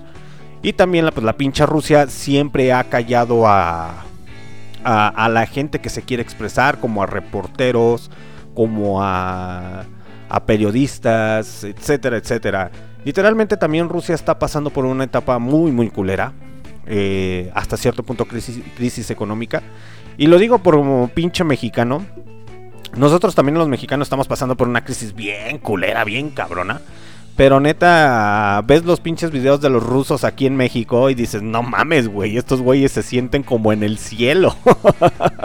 Y también la, pues, la pinche Rusia siempre ha callado a, a, la gente que se quiere expresar, como a reporteros, como a, a periodistas, etcétera, etcétera. Literalmente también Rusia está pasando por una etapa muy, muy culera. eh, hasta cierto punto crisis, económica. Y lo digo como pinche mexicano. Nosotros también los mexicanos estamos pasando por una crisis bien culera, bien cabrona. Pero neta, ves los pinches videos de los rusos aquí en México y dices, no mames, güey, estos güeyes se sienten como en el cielo.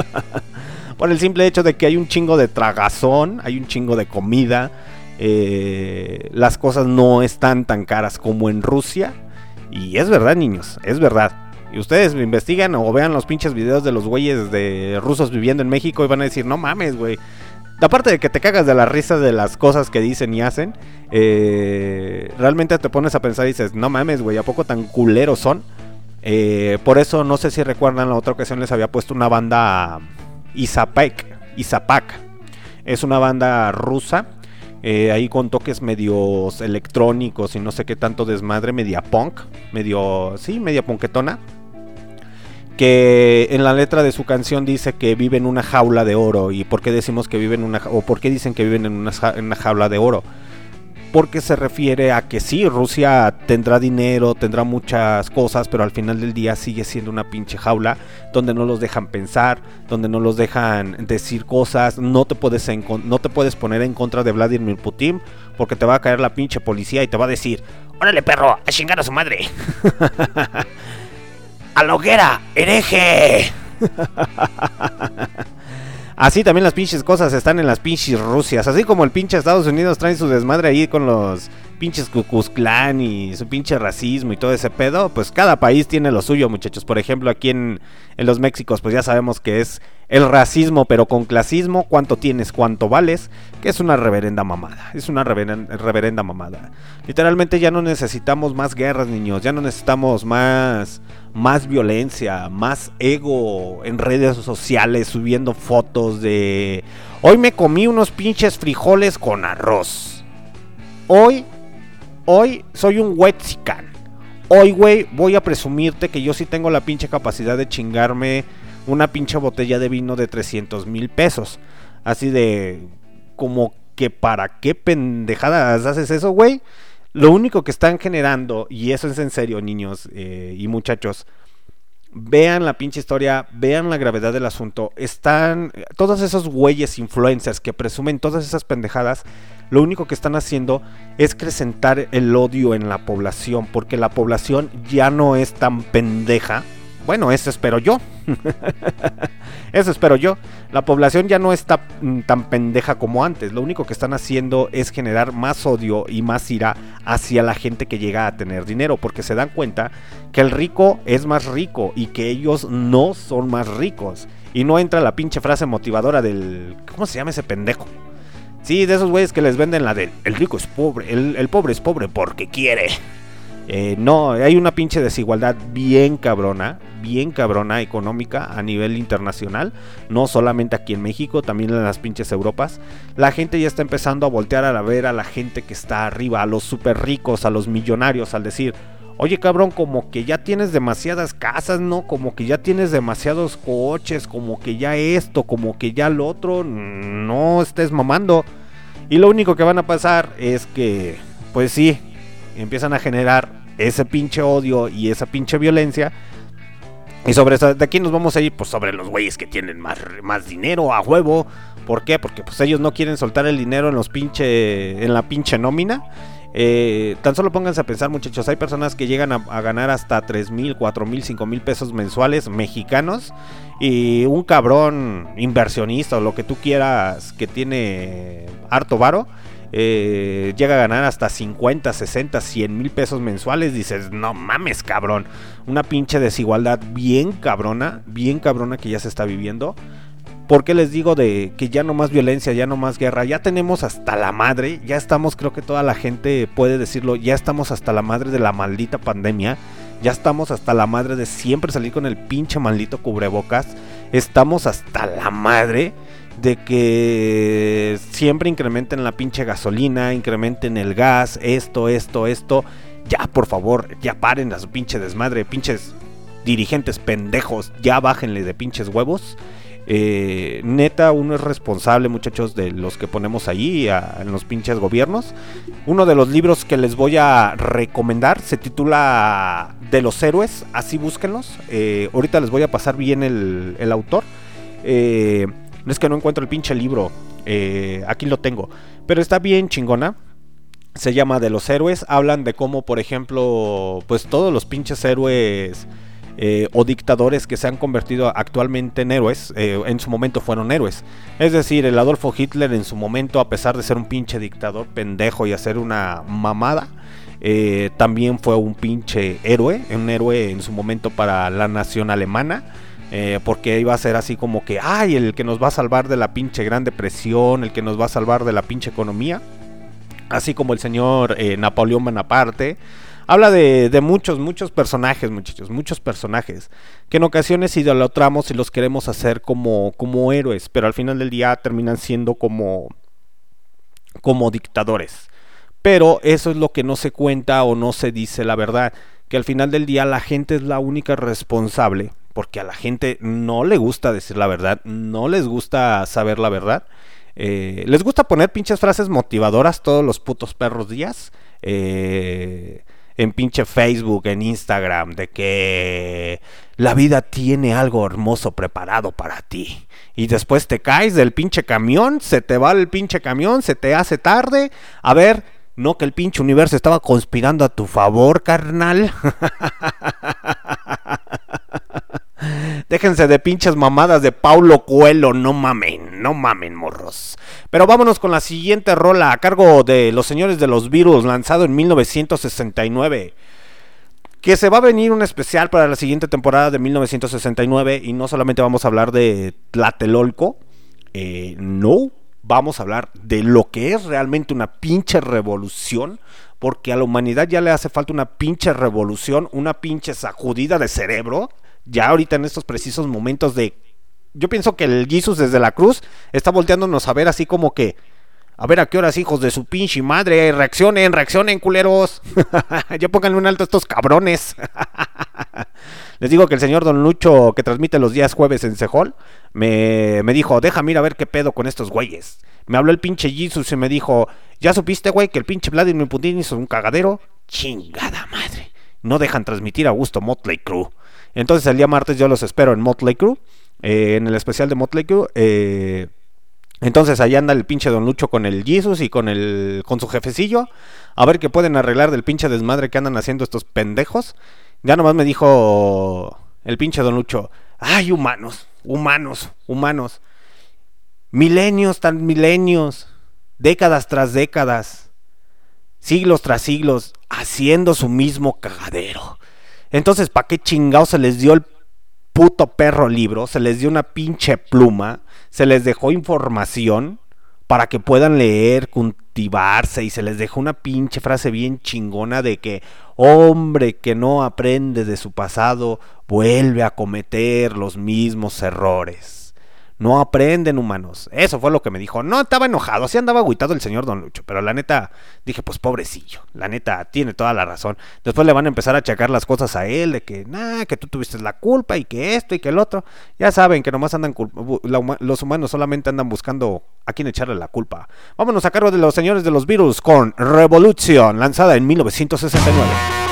Por el simple hecho de que hay un chingo de tragazón, hay un chingo de comida. eh, las cosas no están tan caras como en Rusia. Y es verdad, niños, es verdad. Y ustedes investigan o vean los pinches videos de los güeyes de rusos viviendo en México y van a decir, no mames, güey. Aparte de que te cagas de la risa de las cosas que dicen y hacen, eh, realmente te pones a pensar y dices, no mames, güey, ¿a poco tan culeros son? Eh, por eso, no sé si recuerdan, la otra ocasión les había puesto una banda Izapec, Izapac. Es una banda rusa. eh, ahí con toques medios electrónicos y no sé qué tanto desmadre, media punk, medio, sí, media punketona. Que en la letra de su canción dice que vive en una jaula de oro. ¿Y por qué decimos que viven en una o por qué dicen que viven en una, en una jaula de oro? porque se refiere a que sí, Rusia tendrá dinero, tendrá muchas cosas, pero al final del día sigue siendo una pinche jaula donde no los dejan pensar, donde no los dejan decir cosas, no te puedes encon- no te puedes poner en contra de Vladimir Putin porque te va a caer la pinche policía y te va a decir, "Órale, perro, a chingar a su madre." a la hereje. Así también las pinches cosas están en las pinches Rusias. Así como el pinche Estados Unidos trae su desmadre ahí con los pinches Cucuz Clan y su pinche racismo y todo ese pedo. Pues cada país tiene lo suyo, muchachos. Por ejemplo, aquí en, los Méxicos, pues ya sabemos que es el racismo, pero con clasismo. Cuánto tienes, cuánto vales. Que es una reverenda mamada. Es una reveren- reverenda mamada. Literalmente ya no necesitamos más guerras, niños. Ya no necesitamos más más violencia, más ego en redes sociales, subiendo fotos de... Hoy me comí unos pinches frijoles con arroz. Hoy, hoy soy un wexican. Hoy, güey, voy a presumirte que yo sí tengo la pinche capacidad de chingarme una pinche botella de vino de 300 mil pesos. Así de... Como que para qué pendejadas haces eso, güey. Lo único que están generando, y eso es en serio, niños eh, y muchachos, vean la pinche historia, vean la gravedad del asunto. Están todos esos güeyes influencers que presumen todas esas pendejadas, lo único que están haciendo es acrecentar el odio en la población, porque la población ya no es tan pendeja. Bueno, eso espero yo. Eso espero yo. La población ya no está mm, tan pendeja como antes. Lo único que están haciendo es generar más odio y más ira hacia la gente que llega a tener dinero. Porque se dan cuenta que el rico es más rico y que ellos no son más ricos. Y no entra la pinche frase motivadora del... ¿Cómo se llama ese pendejo? Sí, de esos güeyes que les venden la del... El rico es pobre, el, el pobre es pobre porque quiere. Eh, no, hay una pinche desigualdad bien cabrona, bien cabrona económica a nivel internacional, no solamente aquí en México, también en las pinches Europas. La gente ya está empezando a voltear a la ver a la gente que está arriba, a los super ricos, a los millonarios, al decir, oye cabrón, como que ya tienes demasiadas casas, ¿no? Como que ya tienes demasiados coches, como que ya esto, como que ya lo otro, no estés mamando. Y lo único que van a pasar es que, pues sí, empiezan a generar ese pinche odio y esa pinche violencia. Y sobre eso, de aquí nos vamos a ir, pues sobre los güeyes que tienen más, más dinero a huevo. ¿Por qué? Porque pues ellos no quieren soltar el dinero en los pinche, en la pinche nómina. Eh, tan solo pónganse a pensar, muchachos, hay personas que llegan a, a ganar hasta 3 mil, 4 mil, 5 mil pesos mensuales mexicanos. Y un cabrón inversionista o lo que tú quieras que tiene harto varo eh, llega a ganar hasta 50, 60, 100 mil pesos mensuales, dices, no mames, cabrón. Una pinche desigualdad bien cabrona, bien cabrona que ya se está viviendo. ¿Por qué les digo de que ya no más violencia, ya no más guerra? Ya tenemos hasta la madre, ya estamos, creo que toda la gente puede decirlo, ya estamos hasta la madre de la maldita pandemia. Ya estamos hasta la madre de siempre salir con el pinche maldito cubrebocas. Estamos hasta la madre de que siempre incrementen la pinche gasolina, incrementen el gas, esto, esto, esto. Ya, por favor, ya paren a su pinche desmadre, pinches dirigentes pendejos, ya bájenle de pinches huevos. Eh, neta, uno es responsable, muchachos, de los que ponemos ahí en los pinches gobiernos. Uno de los libros que les voy a recomendar se titula De los héroes, así búsquenlos. Eh, ahorita les voy a pasar bien el, el autor. Eh, es que no encuentro el pinche libro. eh, aquí lo tengo. Pero está bien chingona. Se llama De los héroes. Hablan de cómo, por ejemplo, pues todos los pinches héroes eh, o dictadores que se han convertido actualmente en héroes, eh, en su momento fueron héroes. Es decir, el Adolfo Hitler en su momento, a pesar de ser un pinche dictador pendejo y hacer una mamada, también fue un pinche héroe, un héroe en su momento para la nación alemana. Eh, porque iba a ser así como que, ay, el que nos va a salvar de la pinche gran depresión, el que nos va a salvar de la pinche economía. Así como el señor eh, Napoleón Bonaparte, Habla de, muchos, muchos personajes, muchachos, muchos personajes, que en ocasiones idolatramos y los queremos hacer como, como héroes, pero al final del día terminan siendo como, como dictadores. Pero eso es lo que no se cuenta o no se dice la verdad, que al final del día la gente es la única responsable, porque a la gente no le gusta decir la verdad, no les gusta saber la verdad. eh, les gusta poner pinches frases motivadoras todos los putos perros días. eh, en pinche Facebook, en Instagram, de que la vida tiene algo hermoso preparado para ti. Y después te caes del pinche camión, se te va el pinche camión, se te hace tarde. A ver, no que el pinche universo estaba conspirando a tu favor, carnal. Déjense de pinches mamadas de Paulo Coelho, no mamen, no mamen, morros. Pero vámonos con la siguiente rola a cargo de los señores de los virus, lanzado en 1969. Que se va a venir un especial para la siguiente temporada de 1969 y no solamente vamos a hablar de Tlatelolco, eh, no, vamos a hablar de lo que es realmente una pinche revolución, porque a la humanidad ya le hace falta una pinche revolución, una pinche sacudida de cerebro, ya ahorita en estos precisos momentos de... Yo pienso que el Jesus desde la cruz está volteándonos a ver así como que... A ver a qué horas, hijos de su pinche madre. Reaccionen, reaccionen, culeros. ya pónganle un alto a estos cabrones. Les digo que el señor Don Lucho, que transmite los días jueves en Sejol, me, me dijo, déjame ir a ver qué pedo con estos güeyes. Me habló el pinche Jesus y me dijo, ¿ya supiste, güey, que el pinche Vladimir Putin hizo un cagadero? Chingada madre. No dejan transmitir a gusto Motley Crue. Entonces el día martes yo los espero en Motley Crue, eh, en el especial de Motley Crue. eh, entonces ahí anda el pinche Don Lucho con el Jesus y con el con su jefecillo. A ver qué pueden arreglar del pinche desmadre que andan haciendo estos pendejos. Ya nomás me dijo el pinche Don Lucho. Ay, humanos, humanos, humanos. Milenios tan milenios. Décadas tras décadas. Siglos tras siglos. Haciendo su mismo cagadero. Entonces, ¿para qué chingados se les dio el puto perro libro? Se les dio una pinche pluma. Se les dejó información para que puedan leer, cultivarse y se les dejó una pinche frase bien chingona de que hombre que no aprende de su pasado vuelve a cometer los mismos errores. No aprenden humanos. Eso fue lo que me dijo. No estaba enojado, sí andaba agüitado el señor Don Lucho, pero la neta dije, pues pobrecillo. La neta tiene toda la razón. Después le van a empezar a achacar las cosas a él de que, nah, que tú tuviste la culpa y que esto y que el otro. Ya saben que nomás andan los humanos solamente andan buscando a quién echarle la culpa. Vámonos a cargo de los señores de los virus con Revolution, lanzada en 1969.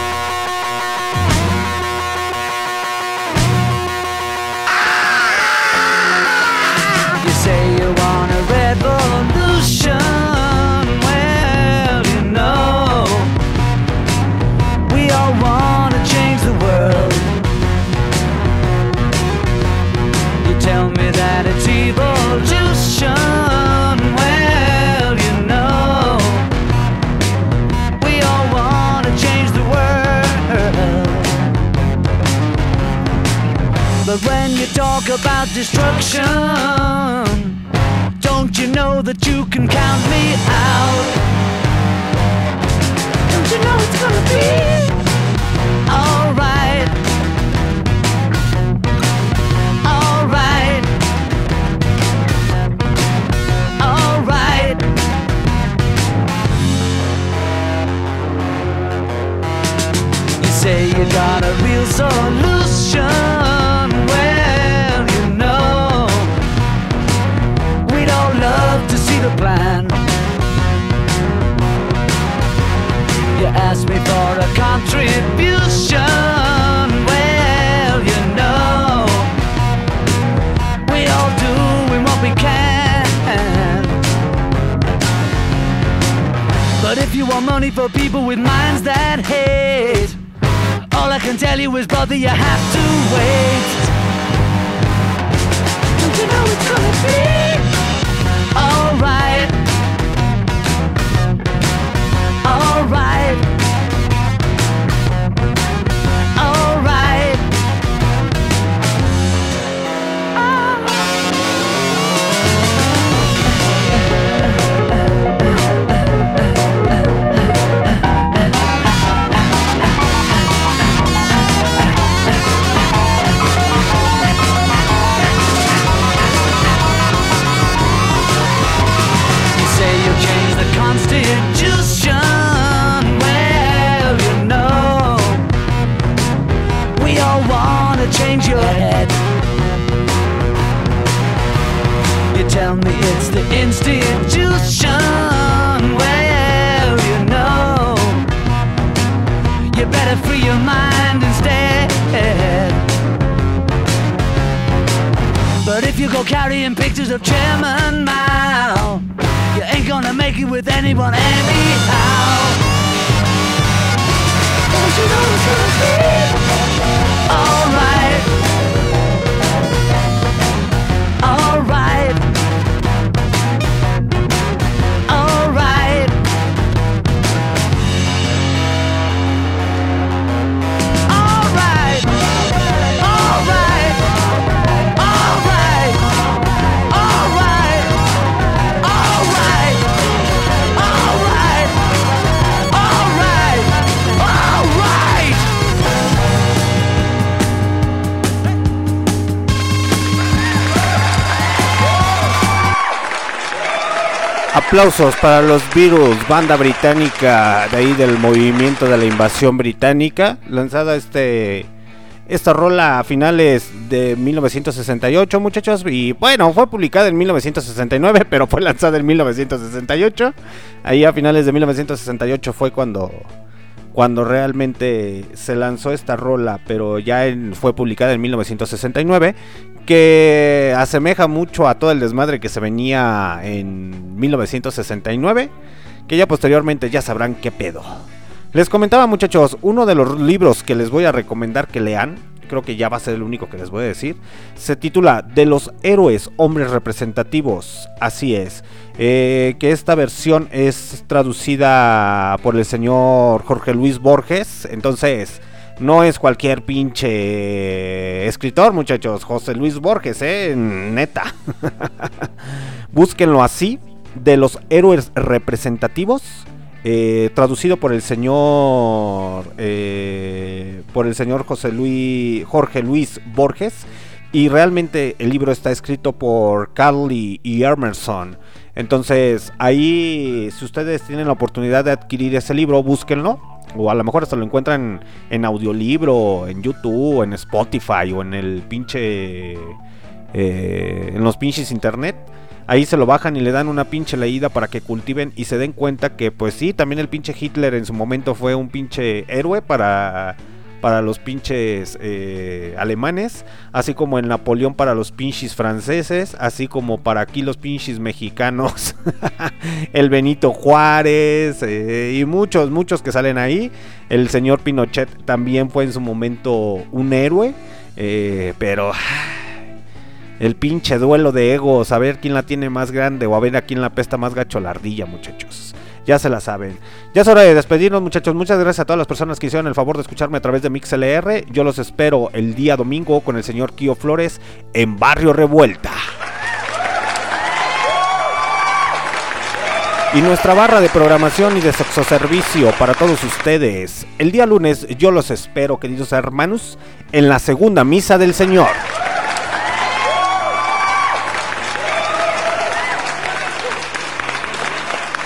Destruction, don't you know that you can count me out? Don't you know it's gonna be alright? Alright. Alright. You say you got a real solution. For people with minds that hate, all I can tell you is, brother, you have to wait. Don't you know it's gonna be tell me it's the institution. Well, you know, you better free your mind instead. But if you go carrying pictures of Chairman Mao, you ain't gonna make it with anyone anyhow. Don't you know it's gonna be alright? Aplausos para los Beatles, banda británica de ahí del movimiento de la invasión británica, lanzada este esta rola a finales de 1968, muchachos, y bueno, fue publicada en 1969, pero fue lanzada en 1968. Ahí a finales de 1968 fue cuando cuando realmente se lanzó esta rola, pero ya en- fue publicada en 1969, que asemeja mucho a todo el desmadre que se venía en 1969, que ya posteriormente ya sabrán qué pedo. Les comentaba muchachos, uno de los libros que les voy a recomendar que lean, creo que ya va a ser el único que les voy a decir, se titula De los héroes, hombres representativos, así es, eh, que esta versión es traducida por el señor Jorge Luis Borges, entonces no es cualquier pinche escritor muchachos, José Luis Borges, eh, neta. Búsquenlo así, De los héroes representativos. Eh, traducido por el señor eh, por el señor José Luis Jorge Luis Borges y realmente el libro está escrito por Carly y Emerson entonces ahí si ustedes tienen la oportunidad de adquirir ese libro búsquenlo o a lo mejor hasta lo encuentran en audiolibro en YouTube en Spotify o en el pinche eh, en los pinches internet. Ahí se lo bajan y le dan una pinche leída para que cultiven y se den cuenta que pues sí, también el pinche Hitler en su momento fue un pinche héroe para, para los pinches eh, alemanes, así como el Napoleón para los pinches franceses, así como para aquí los pinches mexicanos, el Benito Juárez eh, y muchos, muchos que salen ahí. El señor Pinochet también fue en su momento un héroe, eh, pero... El pinche duelo de egos, a ver quién la tiene más grande o a ver a quién la pesta más gacho la ardilla, muchachos. Ya se la saben. Ya es hora de despedirnos, muchachos. Muchas gracias a todas las personas que hicieron el favor de escucharme a través de MixLR. Yo los espero el día domingo con el señor Kio Flores en Barrio Revuelta. Y nuestra barra de programación y de sexoservicio para todos ustedes. El día lunes yo los espero, queridos hermanos, en la segunda misa del Señor.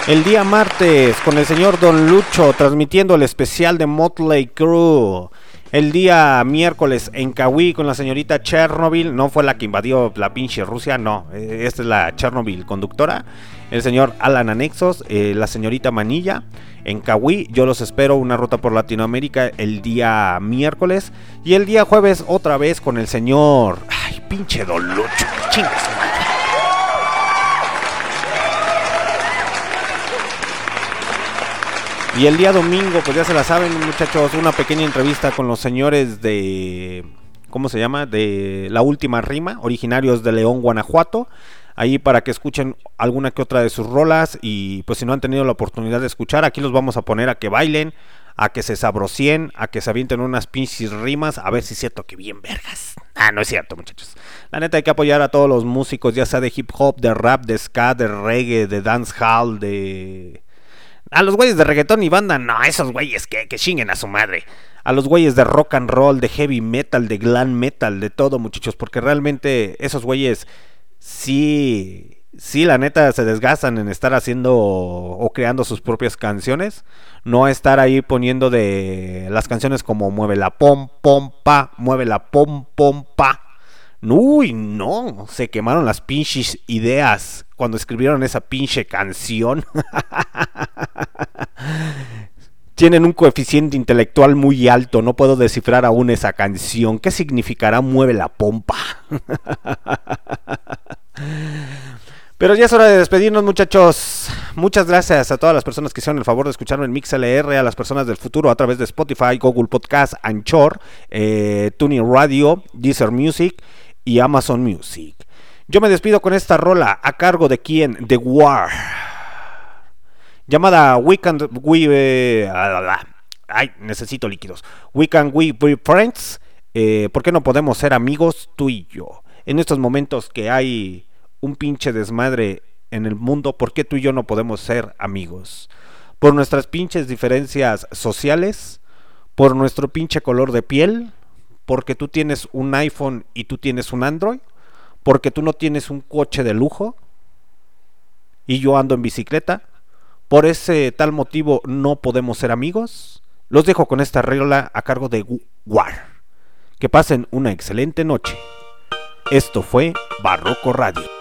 El día martes con el señor Don Lucho transmitiendo el especial de Motley Crue. El día miércoles en Kawi con la señorita Chernobyl. No fue la que invadió la pinche Rusia, no. eh, Esta es la Chernobyl conductora. El señor Alan Anexos, eh, la señorita Manilla. En Kawi, yo los espero una ruta por Latinoamérica el día miércoles. Y el día jueves otra vez con el señor... Ay, pinche Don Lucho. Chingas. Y el día domingo, pues ya se la saben, muchachos, una pequeña entrevista con los señores de. ¿Cómo se llama? De La Última Rima, originarios de León, Guanajuato. Ahí para que escuchen alguna que otra de sus rolas. Y pues si no han tenido la oportunidad de escuchar, aquí los vamos a poner a que bailen, a que se sabrocien, a que se avienten unas pinches rimas. A ver si es cierto que bien vergas. Ah, no es cierto, muchachos. La neta hay que apoyar a todos los músicos, ya sea de hip hop, de rap, de ska, de reggae, de dancehall, de a los güeyes de reggaetón y banda, no, esos güeyes que, que chinguen a su madre. A los güeyes de rock and roll, de heavy metal, de glam metal, de todo, muchachos, porque realmente esos güeyes sí, sí, la neta se desgastan en estar haciendo o creando sus propias canciones. No estar ahí poniendo de las canciones como mueve la pom, pom, pa, mueve la pom, pom, pa. Uy, no, se quemaron las pinches ideas cuando escribieron esa pinche canción. Tienen un coeficiente intelectual muy alto, no puedo descifrar aún esa canción. ¿Qué significará mueve la pompa? Pero ya es hora de despedirnos, muchachos. Muchas gracias a todas las personas que hicieron el favor de escucharme en MixLR, a las personas del futuro a través de Spotify, Google Podcast, Anchor, eh, Tuning Radio, Deezer Music y Amazon Music. Yo me despido con esta rola a cargo de quién? The War. Llamada We Can We eh, ah. Ay, necesito líquidos. We Can We Be Friends. Eh, ¿Por qué no podemos ser amigos tú y yo? En estos momentos que hay un pinche desmadre en el mundo, ¿por qué tú y yo no podemos ser amigos? ¿Por nuestras pinches diferencias sociales? ¿Por nuestro pinche color de piel? ¿Porque tú tienes un iPhone y tú tienes un Android? ¿Porque tú no tienes un coche de lujo? ¿Y yo ando en bicicleta? ¿Por ese tal motivo no podemos ser amigos? Los dejo con esta regla a cargo de War. Que pasen una excelente noche. Esto fue Barroco Radio.